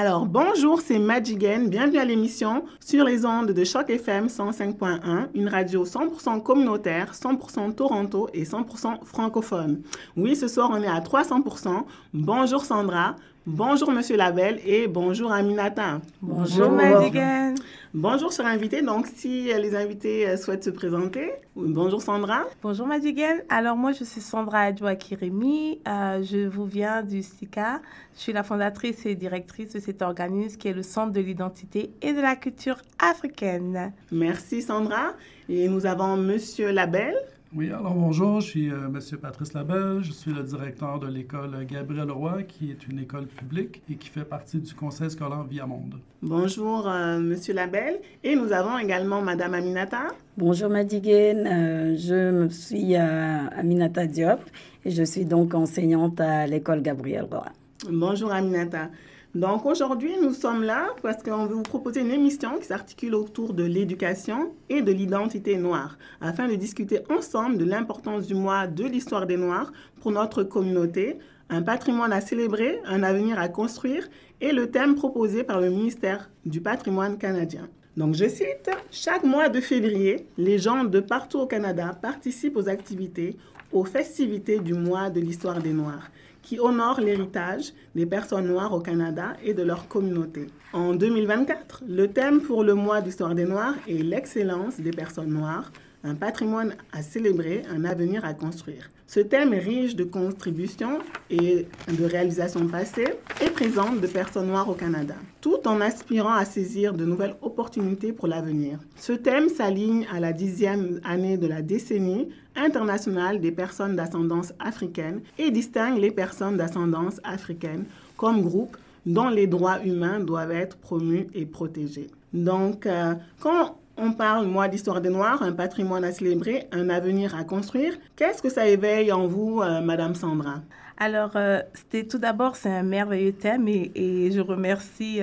Alors, bonjour, c'est Magigen. Bienvenue à l'émission sur les ondes de Choc FM 105.1, une radio 100% communautaire, 100% Toronto et 100% francophone. Oui, ce soir, on est à 300%. Bonjour Sandra, bonjour Monsieur Labelle et bonjour Aminata. Bonjour, Magigen. Bonjour, chers invités. Donc, si les invités euh, souhaitent se présenter, bonjour Sandra. Bonjour Magigen. Alors, moi, je suis Sandra Adjoa Kiremi. Euh, je vous viens du SICA. Je suis la fondatrice et directrice de cet organisme qui est le Centre de l'identité et de la culture africaine. Merci Sandra. Et nous avons Monsieur Labelle. Oui, alors bonjour, je suis euh, M. Patrice Labelle, je suis le directeur de l'école Gabriel Roy, qui est une école publique et qui fait partie du conseil scolaire Viamonde. Bonjour, euh, M. Labelle. Et nous avons également Mme Aminata. Bonjour, Madigen. Euh, je suis Aminata Diop et je suis donc enseignante à l'école Gabriel Roy. Bonjour, Aminata. Donc aujourd'hui, nous sommes là parce qu'on veut vous proposer une émission qui s'articule autour de l'éducation et de l'identité noire, afin de discuter ensemble de l'importance du mois de l'histoire des Noirs pour notre communauté, un patrimoine à célébrer, un avenir à construire et le thème proposé par le ministère du patrimoine canadien. Donc je cite, chaque mois de février, les gens de partout au Canada participent aux activités, aux festivités du mois de l'histoire des Noirs qui honore l'héritage des personnes noires au Canada et de leur communauté. En 2024, le thème pour le mois d'histoire des Noirs est l'excellence des personnes noires, un patrimoine à célébrer, un avenir à construire. Ce thème est riche de contributions et de réalisations passées et présentes de personnes noires au Canada, tout en aspirant à saisir de nouvelles opportunités pour l'avenir. Ce thème s'aligne à la dixième année de la décennie internationale des personnes d'ascendance africaine et distingue les personnes d'ascendance africaine comme groupe dont les droits humains doivent être promus et protégés. Donc, euh, quand on parle, moi, d'histoire des Noirs, un patrimoine à célébrer, un avenir à construire. Qu'est-ce que ça éveille en vous, euh, Madame Sandra? Alors, euh, c'était tout d'abord, c'est un merveilleux thème et, je remercie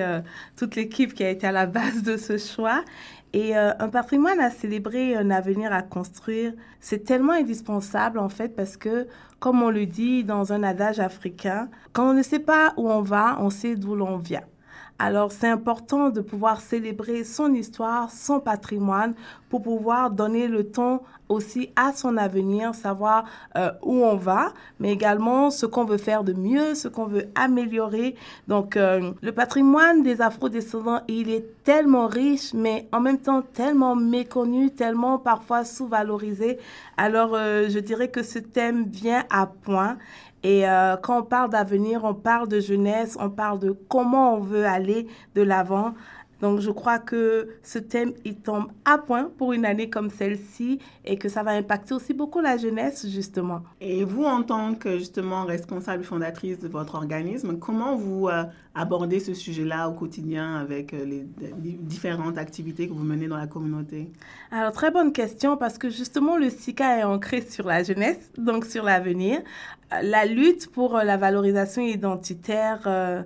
toute l'équipe qui a été à la base de ce choix. Et un patrimoine à célébrer, un avenir à construire, c'est tellement indispensable en fait parce que, comme on le dit dans un adage africain, quand on ne sait pas où on va, on sait d'où l'on vient. Alors c'est important de pouvoir célébrer son histoire, son patrimoine, pour pouvoir donner le ton aussi à son avenir, savoir euh, où on va, mais également ce qu'on veut faire de mieux, ce qu'on veut améliorer. Donc euh, le patrimoine des afro-descendants, il est tellement riche, mais en même temps tellement méconnu, tellement parfois sous-valorisé. Alors euh, je dirais que ce thème vient à point. Et euh, quand on parle d'avenir, on parle de jeunesse, on parle de comment on veut aller de l'avant. Donc, je crois que ce thème, il tombe à point pour une année comme celle-ci et que ça va impacter aussi beaucoup la jeunesse, justement. Et vous, en tant que, justement, responsable fondatrice de votre organisme, comment vous euh, abordez ce sujet-là au quotidien avec euh, les, différentes activités que vous menez dans la communauté? Alors, très bonne question parce que, justement, le SICA est ancré sur la jeunesse, donc sur l'avenir. La lutte pour la valorisation identitaire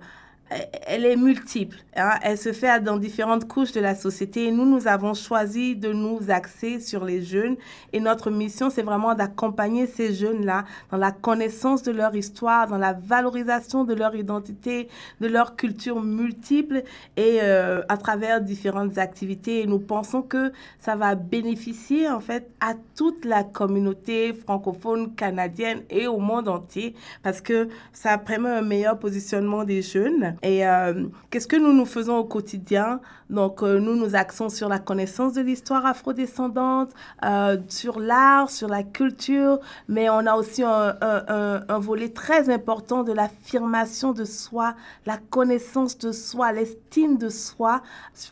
elle est multiple. Hein. Elle se fait dans différentes couches de la société. Et nous, nous avons choisi de nous axer sur les jeunes. Et notre mission, c'est vraiment d'accompagner ces jeunes-là dans la connaissance de leur histoire, dans la valorisation de leur identité, de leur culture multiple et euh, à travers différentes activités. Et nous pensons que ça va bénéficier, en fait, à toute la communauté francophone canadienne et au monde entier parce que ça permet un meilleur positionnement des jeunes et euh, qu'est-ce que nous nous faisons au quotidien? Donc, euh, nous nous axons sur la connaissance de l'histoire afrodescendante, euh, sur l'art, sur la culture, mais on a aussi un, un, un volet très important de l'affirmation de soi, la connaissance de soi, l'estime de soi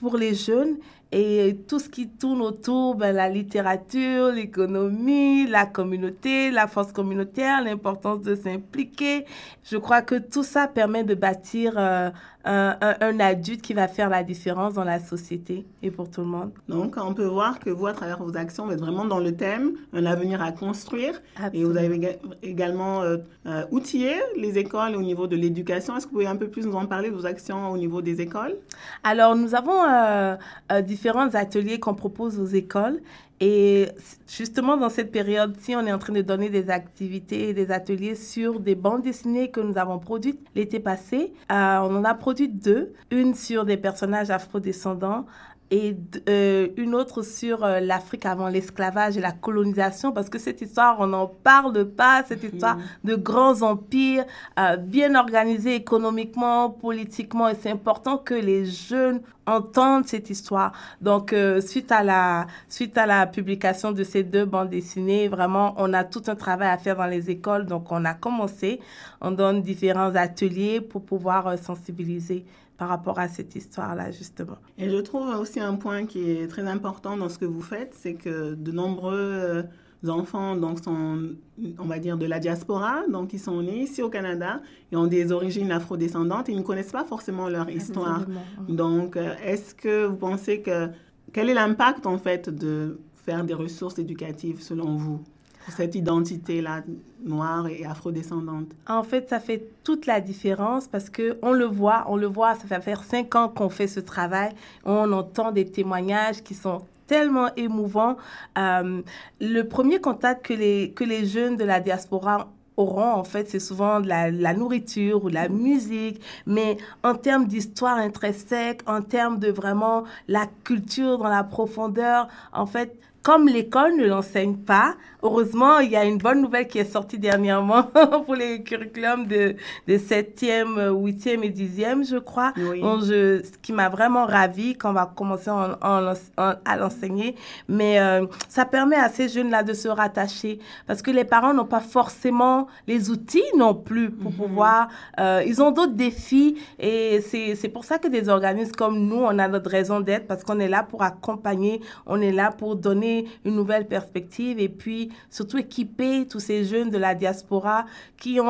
pour les jeunes et tout ce qui tourne autour, ben, la littérature, l'économie, la communauté, la force communautaire, l'importance de s'impliquer. Je crois que tout ça permet de bâtir euh, un, adulte qui va faire la différence dans la société et pour tout le monde. Donc, on peut voir que vous, à travers vos actions, vous êtes vraiment dans le thème, un avenir à construire. Et vous avez également euh, euh, outillé les écoles au niveau de l'éducation. Est-ce que vous pouvez un peu plus nous en parler de vos actions au niveau des écoles? Alors, nous avons euh, différents ateliers qu'on propose aux écoles Et justement, dans cette période-ci, on est en train de donner des activités et des ateliers sur des bandes dessinées que nous avons produites l'été passé. Euh, on en a produit deux. Une sur des personnages afrodescendants et euh, une autre sur euh, l'Afrique avant l'esclavage et la colonisation, parce que cette histoire, on n'en parle pas, cette mhm. histoire de grands empires euh, bien organisés économiquement, politiquement, et c'est important que les jeunes entendent cette histoire. Donc, suite, à la, suite à la publication de ces deux bandes dessinées, vraiment, on a tout un travail à faire dans les écoles, donc on a commencé, on donne différents ateliers pour pouvoir sensibiliser par rapport à cette histoire-là, justement. Et je trouve aussi un point qui est très important dans ce que vous faites, c'est que de nombreux euh, enfants donc, sont, on va dire, de la diaspora, donc ils sont nés ici au Canada et ont des origines afrodescendantes et ils ne connaissent pas forcément leur histoire. Donc, euh, est-ce que vous pensez que... Quel est l'impact, en fait, de faire des ressources éducatives, selon vous? Cette identité-là noire et afrodescendante? En fait, ça fait toute la différence parce que on le voit, on le voit, ça fait faire cinq ans qu'on fait ce travail, on entend des témoignages qui sont tellement émouvants. Euh, le premier contact que les, que les jeunes de la diaspora auront, en fait, c'est souvent de la, la, nourriture ou la musique, mais en termes d'histoire intrinsèque, en termes de vraiment la culture dans la profondeur, en fait, comme l'école ne l'enseigne pas, heureusement, il y a une bonne nouvelle qui est sortie dernièrement pour les curriculums de, de 7e, 8e et 10e, je crois. Donc, je, ce qui m'a vraiment ravi quand on va commencer à l'enseigner. Mais euh, ça permet à ces jeunes-là de se rattacher parce que les parents n'ont pas forcément les outils non plus pour mhm. pouvoir. Euh, ils ont d'autres défis et c'est pour ça que des organismes comme nous, on a notre raison d'être parce qu'on est là pour accompagner, on est là pour donner une nouvelle perspective et puis surtout équiper tous ces jeunes de la diaspora qui ont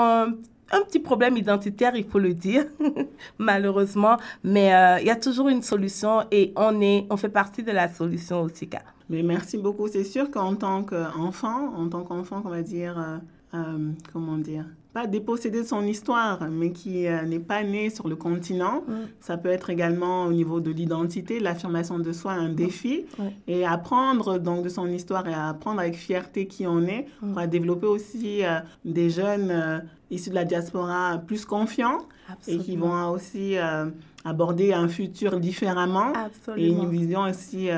un, petit problème identitaire, il faut le dire, malheureusement, mais euh, il y a toujours une solution et on, est, on fait partie de la solution aussi. Mais merci beaucoup. C'est sûr qu'en tant qu'enfant, en tant qu'enfant, on va dire, euh, euh, comment dire, pas dépossédé de son histoire, mais qui euh, n'est pas né sur le continent. Mm. Ça peut être également au niveau de l'identité, l'affirmation de soi, un défi. Et apprendre donc de son histoire et apprendre avec fierté qui on est, mm. on va développer aussi euh, des jeunes issus de la diaspora plus confiants et qui vont aussi aborder un futur différemment et une vision aussi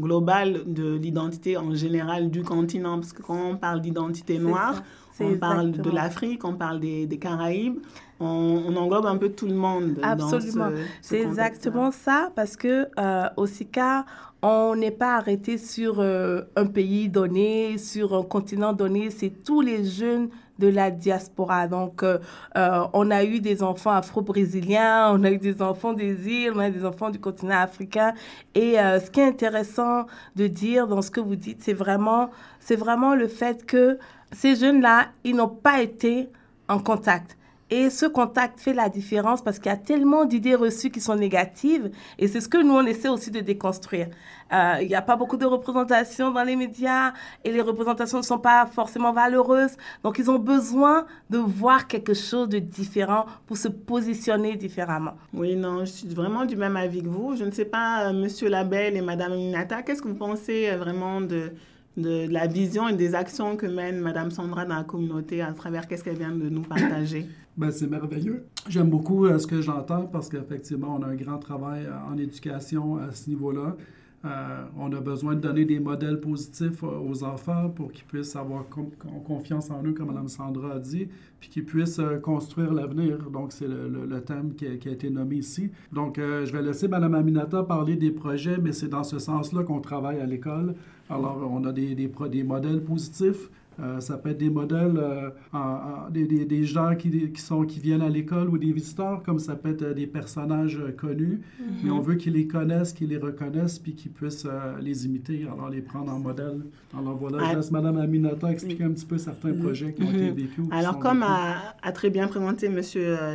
globale de l'identité en général du continent. Parce que quand on parle d'identité noire, on parle de l'Afrique, on parle des, des Caraïbes, on, englobe un peu tout le monde. Absolument. C'est exactement ça, parce que euh, au SICA, on n'est pas arrêté sur euh, un pays donné, sur un continent donné, c'est tous les jeunes de la diaspora. Donc, euh, euh, on a eu des enfants afro-brésiliens, on a eu des enfants des îles, on a eu des enfants du continent africain. Et ce qui est intéressant de dire dans ce que vous dites, c'est vraiment, c'est vraiment le fait que ces jeunes-là, ils n'ont pas été en contact. Et ce contact fait la différence parce qu'il y a tellement d'idées reçues qui sont négatives. Et c'est ce que nous, on essaie aussi de déconstruire. Euh, il n'y a pas beaucoup de représentations dans les médias et les représentations ne sont pas forcément valeureuses. Donc, ils ont besoin de voir quelque chose de différent pour se positionner différemment. Oui, non, je suis vraiment du même avis que vous. Je ne sais pas, euh, Monsieur Labelle et Madame Minata, qu'est-ce que vous pensez euh, vraiment de de la vision et des actions que mène Madame Sandra dans la communauté à travers qu'est-ce qu'elle vient de nous partager? Ben, c'est merveilleux. J'aime beaucoup euh, ce que j'entends parce qu'effectivement, on a un grand travail euh, en éducation à ce niveau-là. Euh, on a besoin de donner des modèles positifs aux enfants pour qu'ils puissent avoir confiance en eux, comme Mme Sandra a dit, puis qu'ils puissent construire l'avenir. Donc, c'est le, thème qui a, été nommé ici. Donc, je vais laisser Mme Aminata parler des projets, mais c'est dans ce sens-là qu'on travaille à l'école. Alors, on a des, modèles positifs. Euh, ça peut être des modèles, euh, des, des, des, gens qui, qui, sont, qui viennent à l'école ou des visiteurs, comme ça peut être euh, des personnages connus, mais on veut qu'ils les connaissent, qu'ils les reconnaissent, puis qu'ils puissent les imiter, alors les prendre en modèle. Alors voilà, je laisse Mme Aminata expliquer un petit peu certains projets qui ont été mhm. vécus. Alors comme a, a, très bien présenté M.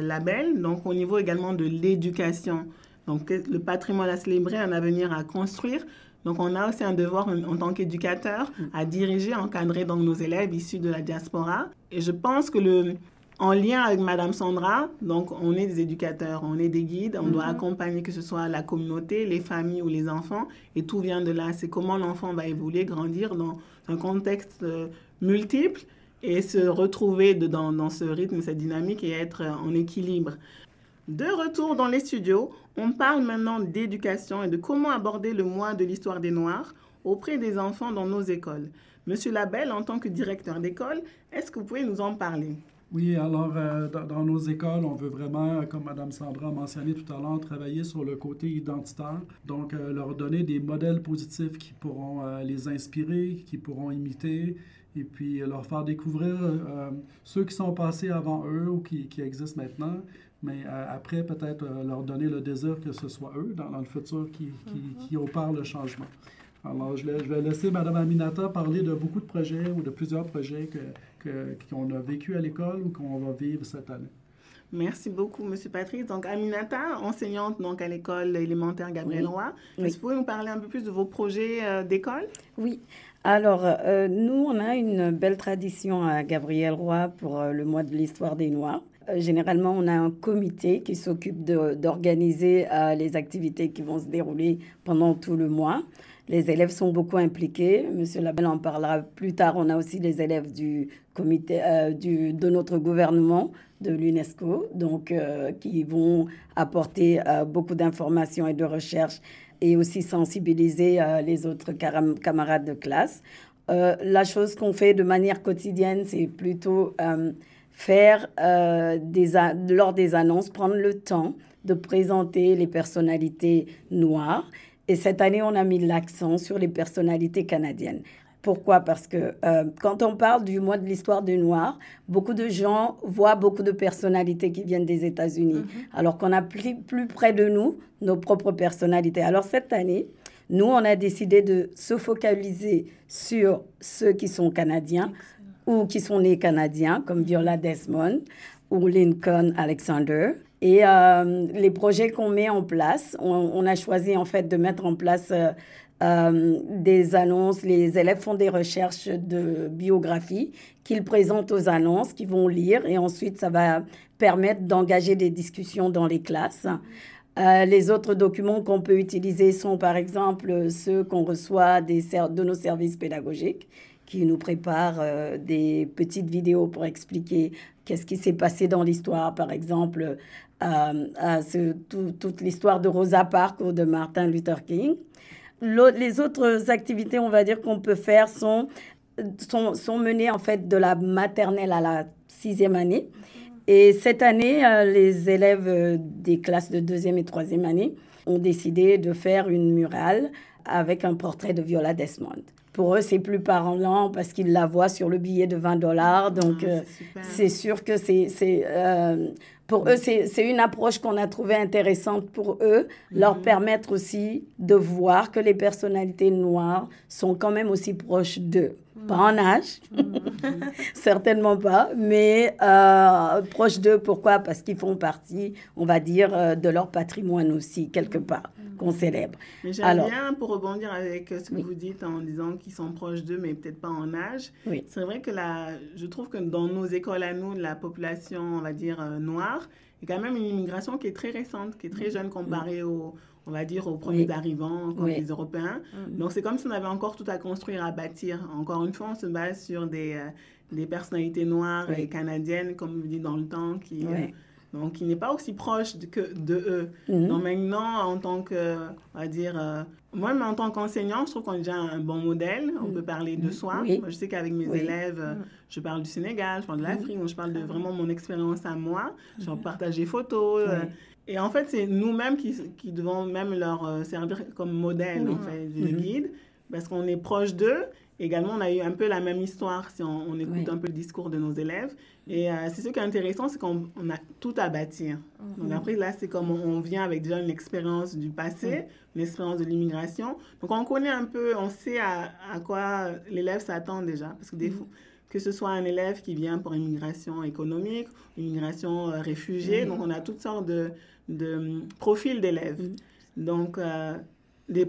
Labelle, donc au niveau également de l'éducation, donc le patrimoine à célébrer, un avenir à construire, donc, on a aussi un devoir en, tant qu'éducateur à diriger, encadrer donc nos élèves issus de la diaspora. Et je pense que le, en lien avec Madame Sandra, donc on est des éducateurs, on est des guides, on doit accompagner que ce soit la communauté, les familles ou les enfants, et tout vient de là. C'est comment l'enfant va évoluer, grandir dans un contexte euh, multiple et se retrouver dans ce rythme, cette dynamique et être en équilibre. De retour dans les studios, on parle maintenant d'éducation et de comment aborder le mois de l'histoire des Noirs auprès des enfants dans nos écoles. Monsieur Labelle, en tant que directeur d'école, est-ce que vous pouvez nous en parler? Oui, alors euh, dans, nos écoles, on veut vraiment, comme Mme Sandra a mentionné tout à l'heure, travailler sur le côté identitaire. Donc, euh, leur donner des modèles positifs qui pourront euh, les inspirer, qui pourront imiter, et puis leur faire découvrir ceux qui sont passés avant eux ou qui, qui existent maintenant, mais après, peut-être leur donner le désir que ce soit eux, dans, le futur, qui, qui, mm-hmm. qui opèrent le changement. Alors, je, vais laisser Mme Aminata parler de beaucoup de projets ou de plusieurs projets qu'on que, a vécu à l'école ou qu'on va vivre cette année. Merci beaucoup, M. Patrice. Donc, Aminata, enseignante donc, à l'école élémentaire Gabriel Roy. Est-ce que vous pouvez nous parler un peu plus de vos projets euh, d'école? Oui. Alors, euh, nous, on a une belle tradition à Gabriel Roy pour euh, le mois de l'histoire des Noirs. Généralement, on a un comité qui s'occupe d'organiser les activités qui vont se dérouler pendant tout le mois. Les élèves sont beaucoup impliqués. Monsieur Labelle en parlera plus tard. On a aussi les élèves du comité euh, du, de notre gouvernement, de l'UNESCO, donc euh, qui vont apporter euh, beaucoup d'informations et de recherches et aussi sensibiliser les autres camarades de classe. la chose qu'on fait de manière quotidienne, c'est plutôt faire des, lors des annonces, prendre le temps de présenter les personnalités noires et cette année, on a mis l'accent sur les personnalités canadiennes. Pourquoi? Parce que euh, quand on parle du mois de l'histoire du noir, beaucoup de gens voient beaucoup de personnalités qui viennent des États-Unis, mhm. alors qu'on a plus, plus près de nous nos propres personnalités. Alors cette année, nous, on a décidé de se focaliser sur ceux qui sont canadiens ou qui sont nés canadiens, comme Viola Desmond ou Lincoln Alexander. Et euh, les projets qu'on met en place, on, a choisi en fait de mettre en place euh, euh, des annonces. Les élèves font des recherches de biographie qu'ils présentent aux annonces, qu'ils vont lire, et ensuite ça va permettre d'engager des discussions dans les classes. les autres documents qu'on peut utiliser sont par exemple ceux qu'on reçoit des de nos services pédagogiques qui nous préparent des petites vidéos pour expliquer qu'est-ce qui s'est passé dans l'histoire, par exemple, à, ce, toute l'histoire de Rosa Parks ou de Martin Luther King. Les autres activités, on va dire, qu'on peut faire sont, sont, menées en fait de la maternelle à la sixième année. Et cette année, euh, les élèves euh, des classes de deuxième et troisième année ont décidé de faire une murale avec un portrait de Viola Desmond. Pour eux, c'est plus parlant parce qu'ils la voient sur le billet de 20 dollars. Donc, ah, euh, c'est sûr que c'est pour eux, c'est une approche qu'on a trouvée intéressante pour eux, leur mhm. permettre aussi de voir que les personnalités noires sont quand même aussi proches d'eux. Pas en âge, certainement pas, mais euh, proches d'eux. Pourquoi? Parce qu'ils font partie, on va dire, euh, de leur patrimoine aussi, quelque part, qu'on célèbre. Mais j'aime bien, pour rebondir avec ce que vous dites en disant qu'ils sont proches d'eux, mais peut-être pas en âge. Oui. C'est vrai que la, je trouve que dans nos écoles à nous, la population, on va dire, euh, noire, il y a quand même une immigration qui est très récente, qui est très jeune comparée aux on va dire, aux premiers arrivants, comme les Européens. Mm. Donc, c'est comme si on avait encore tout à construire, à bâtir. Encore une fois, on se base sur des, euh, des personnalités noires et canadiennes, comme vous dites, dans le temps, qui... Euh, donc, qui n'est pas aussi proche de, que de eux. Mm-hmm. Donc, maintenant, en tant que, on va dire, euh, moi, même en tant qu'enseignant, je trouve qu'on est déjà un bon modèle. On mm. peut parler de soi. Moi, je sais qu'avec mes élèves, mm. je parle du Sénégal, je parle de l'Afrique, je parle de vraiment mon expérience à moi. Je partage des photos. Et en fait, c'est nous-mêmes qui, qui, devons même leur euh, servir comme modèle, en fait, de guide, parce qu'on est proche d'eux. Également, on a eu un peu la même histoire si on, écoute un peu le discours de nos élèves. Et euh, c'est ce qui est intéressant, c'est qu'on a tout à bâtir. Mm-hmm. Donc après, là, c'est comme on, vient avec déjà une expérience du passé, une expérience de l'immigration. Donc on connaît un peu, on sait à, à quoi l'élève s'attend déjà. Parce que des fois, que ce soit un élève qui vient pour immigration économique, immigration euh, réfugiée. Donc, on a toutes sortes de, de hum, profils d'élèves. Donc, euh, des,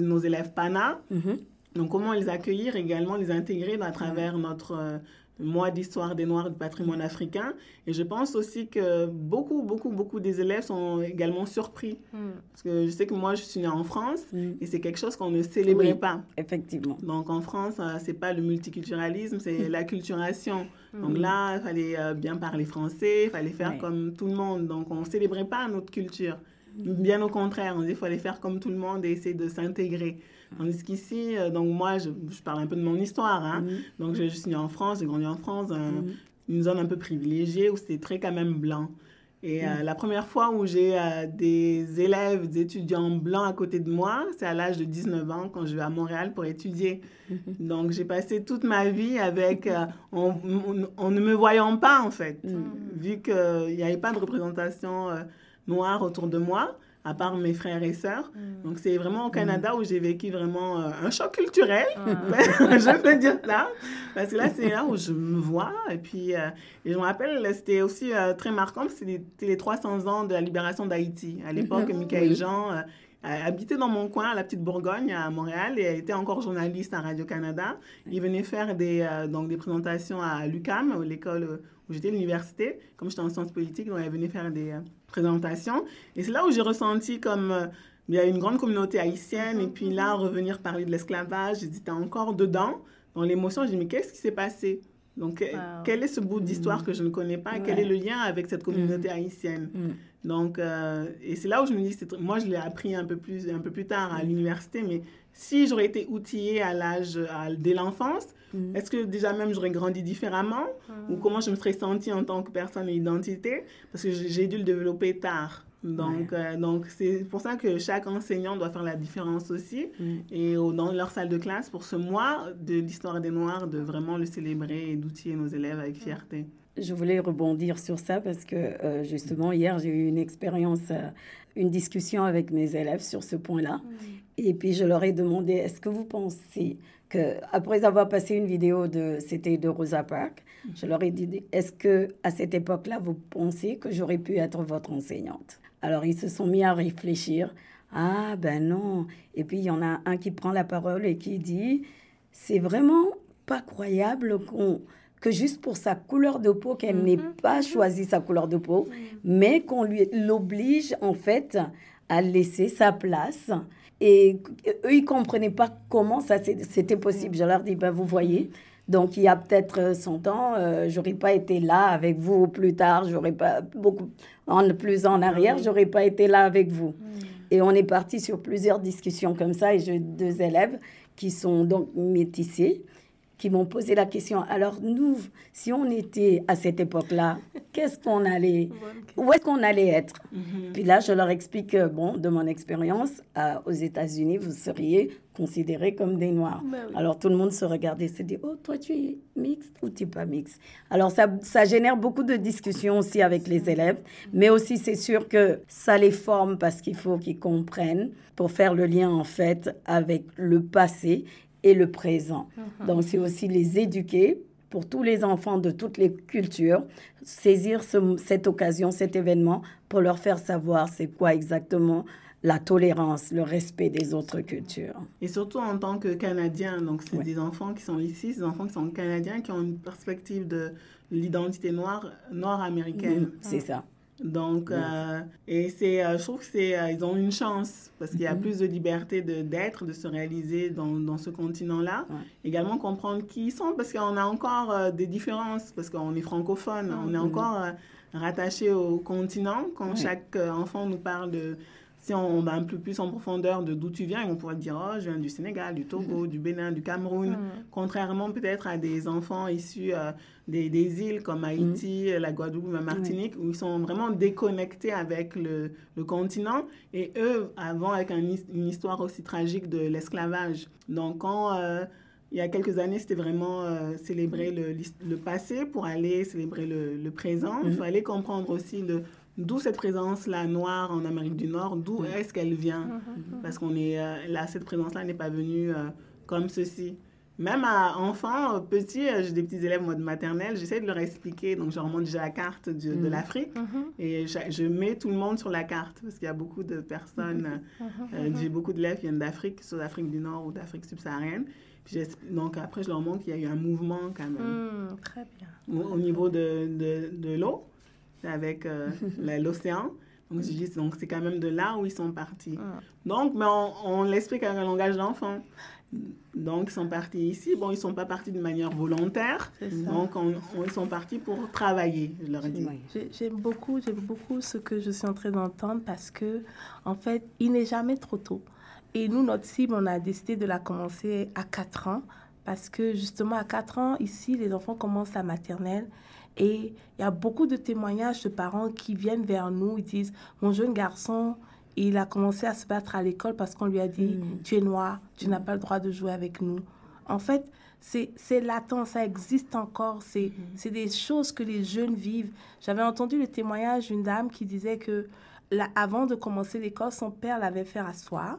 nos élèves PANA, mm-hmm. Donc comment les accueillir également, les intégrer à travers notre, euh, mois d'histoire des Noirs du patrimoine africain. Et je pense aussi que beaucoup, beaucoup, beaucoup des élèves sont également surpris. Mm. Parce que je sais que moi, je suis née en France Mm. et c'est quelque chose qu'on ne célébrait Oui. pas. Effectivement. Donc en France, euh, c'est pas le multiculturalisme, c'est l'acculturation. Donc Mm. là, il fallait euh, bien parler français, il fallait faire comme tout le monde. Donc on célébrait pas notre culture. Bien au contraire, on disait qu'il fallait faire comme tout le monde et essayer de s'intégrer. Tandis qu'ici, euh, donc moi, je, je parle un peu de mon histoire. Hein. Donc je, je suis née en France, j'ai grandi en France, un- une zone un peu privilégiée où c'était très quand même blanc. Et euh, la première fois où j'ai euh, des élèves, des étudiants blancs à côté de moi, c'est à l'âge de 19 ans quand je vais à Montréal pour étudier. Donc j'ai passé toute ma vie avec, en, en- en ne me voyant pas en fait, vu qu'il n'y avait pas de représentation noire autour de moi, à part mes frères et sœurs. Donc c'est vraiment au Canada où j'ai vécu vraiment euh, un choc culturel, je peux dire ça, parce que là c'est là où je me vois. Et puis euh, et je me rappelle, c'était aussi euh, très marquant, c'était les 300 ans de la libération d'Haïti. À l'époque, Mhm. Michael Oui. Jean habitait dans mon coin, à la petite Bourgogne, à Montréal, et était encore journaliste à Radio-Canada. Il venait faire des, euh, donc des présentations à l'UCAM, l'école où j'étais, l'université, comme j'étais en sciences politiques, donc elle venait faire des présentations. Et c'est là où j'ai ressenti comme... euh, il y a une grande communauté haïtienne, et puis là, revenir parler de l'esclavage, j'étais encore dedans, dans l'émotion, j'ai dit, mais qu'est-ce qui s'est passé? Donc, Wow. quel est ce bout d'histoire que je ne connais pas? Quel est le lien avec cette communauté haïtienne? Mm. Donc, euh, et c'est là où je me dis, moi, je l'ai appris un peu plus, un peu plus tard à l'université, mais si j'aurais été outillée à l'âge, dès l'enfance, Mm. est-ce que déjà même j'aurais grandi différemment? Ou comment je me serais sentie en tant que personne et identité? Parce que j'ai dû le développer tard. Donc, euh, donc c'est pour ça que chaque enseignant doit faire la différence aussi. Mm. Et au- dans leur salle de classe, pour ce mois de l'histoire des Noirs, de vraiment le célébrer et d'outiller nos élèves avec fierté. Je voulais rebondir sur ça parce que euh, justement hier j'ai eu une expérience, euh, une discussion avec mes élèves sur ce point-là. Et puis je leur ai demandé est-ce que vous pensez que après avoir passé une vidéo de c'était de Rosa Parks, je leur ai dit est-ce que à cette époque-là vous pensez que j'aurais pu être votre enseignante? Alors ils se sont mis à réfléchir. Ah ben non. Et puis il y en a un qui prend la parole et qui dit c'est vraiment pas croyable qu'on que juste pour sa couleur de peau, qu'elle n'ait pas choisi sa couleur de peau, mais qu'on lui l'oblige en fait à laisser sa place. Et eux, ils comprenaient pas comment ça c'était possible. Je leur dis, ben, vous voyez, donc il y a peut-être euh, 100 ans, euh, j'aurais pas été là avec vous plus tard, j'aurais pas beaucoup en plus en arrière, j'aurais pas été là avec vous. Et on est parti sur plusieurs discussions comme ça. Et j'ai deux élèves qui sont donc métissés, qui m'ont posé la question. Alors nous, si on était à cette époque-là, qu'est-ce qu'on allait, où est-ce qu'on allait être? Puis là, je leur explique que, bon, de mon expérience, aux États-Unis, vous seriez considérés comme des Noirs. Ben oui. Alors tout le monde se regardait se dit, oh, toi, tu es mixte ou tu n'es pas mixte Alors ça, ça génère beaucoup de discussions aussi avec les élèves, mais aussi c'est sûr que ça les forme parce qu'il faut qu'ils comprennent pour faire le lien en fait avec le passé et le présent. Donc c'est aussi les éduquer pour tous les enfants de toutes les cultures, saisir ce- cette occasion, cet événement pour leur faire savoir c'est quoi exactement la tolérance, le respect des autres cultures. Et surtout en tant que Canadiens, donc c'est Ouais. des enfants qui sont ici, des enfants qui sont canadiens, qui ont une perspective de l'identité noire, nord-américaine. Mm, C'est ça. Donc, euh, et c'est, euh, je trouve que c'est, euh, ils ont une chance parce qu'il y a Mhm. plus de liberté de, d'être, de se réaliser dans, dans ce continent-là. Ouais. Également comprendre qui ils sont parce qu'on a encore des différences, parce qu'on est francophone, on est encore euh, rattaché au continent. Quand. Ouais. chaque enfant nous parle de, si on va un peu plus en profondeur de d'où tu viens, vont pouvoir dire, oh, je viens du Sénégal, du Togo, Mhm. du Bénin, du Cameroun. Contrairement peut-être à des enfants issus des, des îles comme Haïti, la Guadeloupe, la Martinique, où ils sont vraiment déconnectés avec le, le continent. Et eux, avant, avec un une histoire aussi tragique de l'esclavage. Donc, quand euh, il y a quelques années, c'était vraiment euh, célébrer le, le passé pour aller célébrer le, le présent. Il Mhm. fallait comprendre aussi le, d'où cette présence-là noire en Amérique du Nord, d'où est-ce qu'elle vient. Parce qu'on est euh, là, cette présence-là n'est pas venue euh, comme ceci. Même à enfants, petits, j'ai des petits élèves moi, de maternelle, j'essaie de leur expliquer. Donc, je leur montre déjà la carte de, de l'Afrique et je, je, mets tout le monde sur la carte parce qu'il y a beaucoup de personnes, euh, j'ai beaucoup d'élèves qui viennent d'Afrique, soit d'Afrique du Nord ou d'Afrique subsaharienne. Donc après, je leur montre qu'il y a eu un mouvement quand même. Hmm, très bien. Au, niveau de, de, de l'eau, avec euh, l'océan. Donc, je dis, donc c'est quand même de là où ils sont partis. Ah. Donc, mais on, on l'explique avec un langage d'enfant. Donc, ils sont partis ici. Bon, ils ne sont pas partis de manière volontaire. Donc, on, ils sont partis pour travailler, je leur dis. J'aime beaucoup, j'aime beaucoup ce que je suis en train d'entendre parce que, en fait, il n'est jamais trop tôt. Et nous, notre cible, on a décidé de la commencer à 4 ans parce que justement, à 4 ans, ici, les enfants commencent la maternelle. Et il y a beaucoup de témoignages de parents qui viennent vers nous, ils disent, mon jeune garçon, il a commencé à se battre à l'école parce qu'on lui a dit, mm. tu es noir, tu n'as pas le droit de jouer avec nous. En fait, c'est latent, ça existe encore, c'est mm. des choses que les jeunes vivent. J'avais entendu le témoignage d'une dame qui disait que avant de commencer l'école, son père l'avait fait asseoir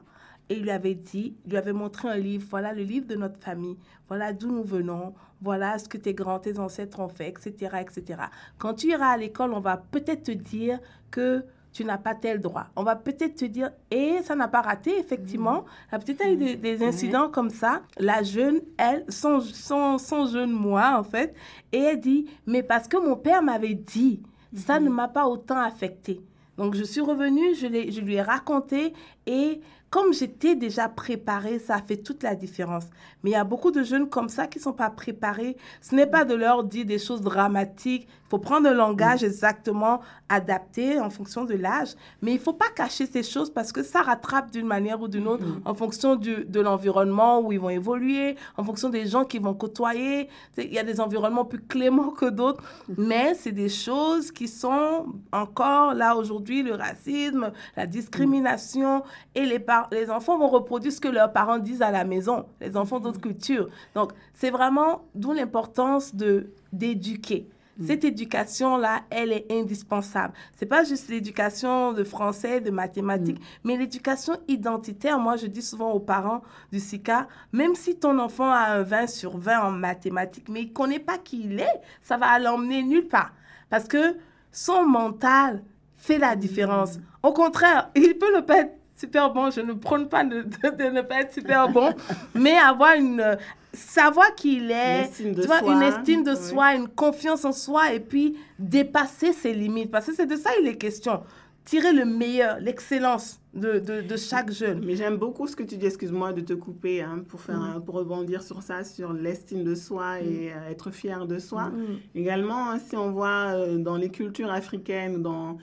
et il lui avait dit, lui avait montré un livre, voilà le livre de notre famille, voilà d'où nous venons, voilà ce que tes grands, tes ancêtres ont fait, etc., etc. Quand tu iras à l'école, on va peut-être te dire que tu n'as pas tel droit. On va peut-être te dire, et ça n'a pas raté, effectivement. Petite a eu des, incidents comme ça. La jeune, elle, son, son, son jeune moi, en fait, et elle dit, mais parce que mon père m'avait dit, ça ne m'a pas autant affecté. Donc, je suis revenue, je, je lui ai raconté et comme j'étais déjà préparée, ça a fait toute la différence. Mais il y a beaucoup de jeunes comme ça qui ne sont pas préparés. Ce n'est pas de leur dire des choses dramatiques. Il faut prendre un langage exactement adapté en fonction de l'âge. Mais il ne faut pas cacher ces choses parce que ça rattrape d'une manière ou d'une autre en fonction du, de l'environnement où ils vont évoluer, en fonction des gens qu'ils vont côtoyer. Il y a des environnements plus cléments que d'autres. Mais c'est des choses qui sont encore là aujourd'hui, le racisme, la discrimination et les parents les enfants vont reproduire ce que leurs parents disent à la maison, les enfants d'autres cultures. Donc, c'est vraiment d'où l'importance de d'éduquer. Mm. Cette éducation-là, elle est indispensable. C'est pas juste l'éducation de français, de mathématiques, mm. mais l'éducation identitaire. Moi, je dis souvent aux parents du SICA, même si ton enfant a un 20 sur 20 en mathématiques, mais il connaît pas qui il est, ça va l'emmener nulle part. Parce que son mental fait la différence. Mm. Au contraire, il peut ne pas être super bon. Je ne prône pas de, ne pas être super bon, mais avoir une savoir qu'il est, une estime de, soi, une estime de soi, une confiance en soi, et puis dépasser ses limites. Parce que c'est de ça il est question. Tirer le meilleur, l'excellence de, de, de, chaque jeune. Mais j'aime beaucoup ce que tu dis, excuse-moi de te couper, hein, pour, faire, mm. pour rebondir sur ça, sur l'estime de soi mm. et euh, être fier de soi. Mm. Également, hein, si on voit euh, dans les cultures africaines, dans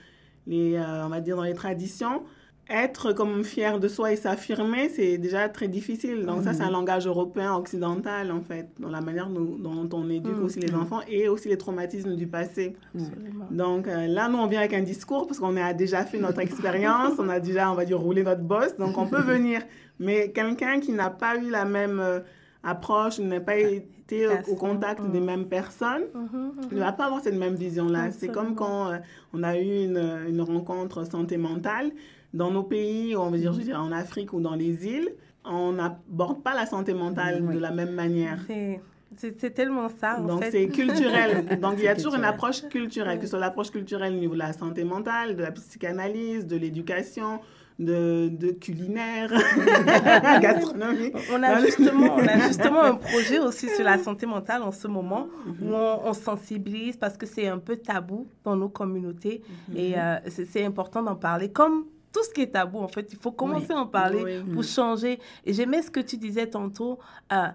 les, euh, on va dire dans les traditions, être comme fier de soi et s'affirmer, c'est déjà très difficile. Donc ça, c'est un mm. langage européen, occidental, en fait, dans la manière dont, on éduque mm. aussi les mm. enfants et aussi les traumatismes du passé. Donc euh, là, nous, on vient avec un discours parce qu'on a déjà fait notre expérience, on a déjà, on va dire, roulé notre boss, donc on peut venir. Mais quelqu'un qui n'a pas eu la même euh, approche, n'a pas été au, contact des mêmes personnes, mm-hmm, ne va pas avoir cette même vision-là. C'est comme quand euh, on a eu une, une rencontre santé mentale dans nos pays, on veut dire, je en Afrique ou dans les îles, on n'aborde pas la santé mentale de la même manière. C'est tellement ça. Donc, c'est culturel. Donc, il y a toujours une approche culturelle, que ce soit l'approche culturelle au niveau de la santé mentale, de la psychanalyse, de l'éducation, de, de, culinaire, gastronomie. On a, justement, on a justement un projet aussi sur la santé mentale en ce moment où on, sensibilise parce que c'est un peu tabou dans nos communautés mhm. et euh, c'est important d'en parler. Comme tout ce qui est tabou, en fait, il faut commencer à en parler pour changer. Et j'aimais ce que tu disais tantôt. Euh,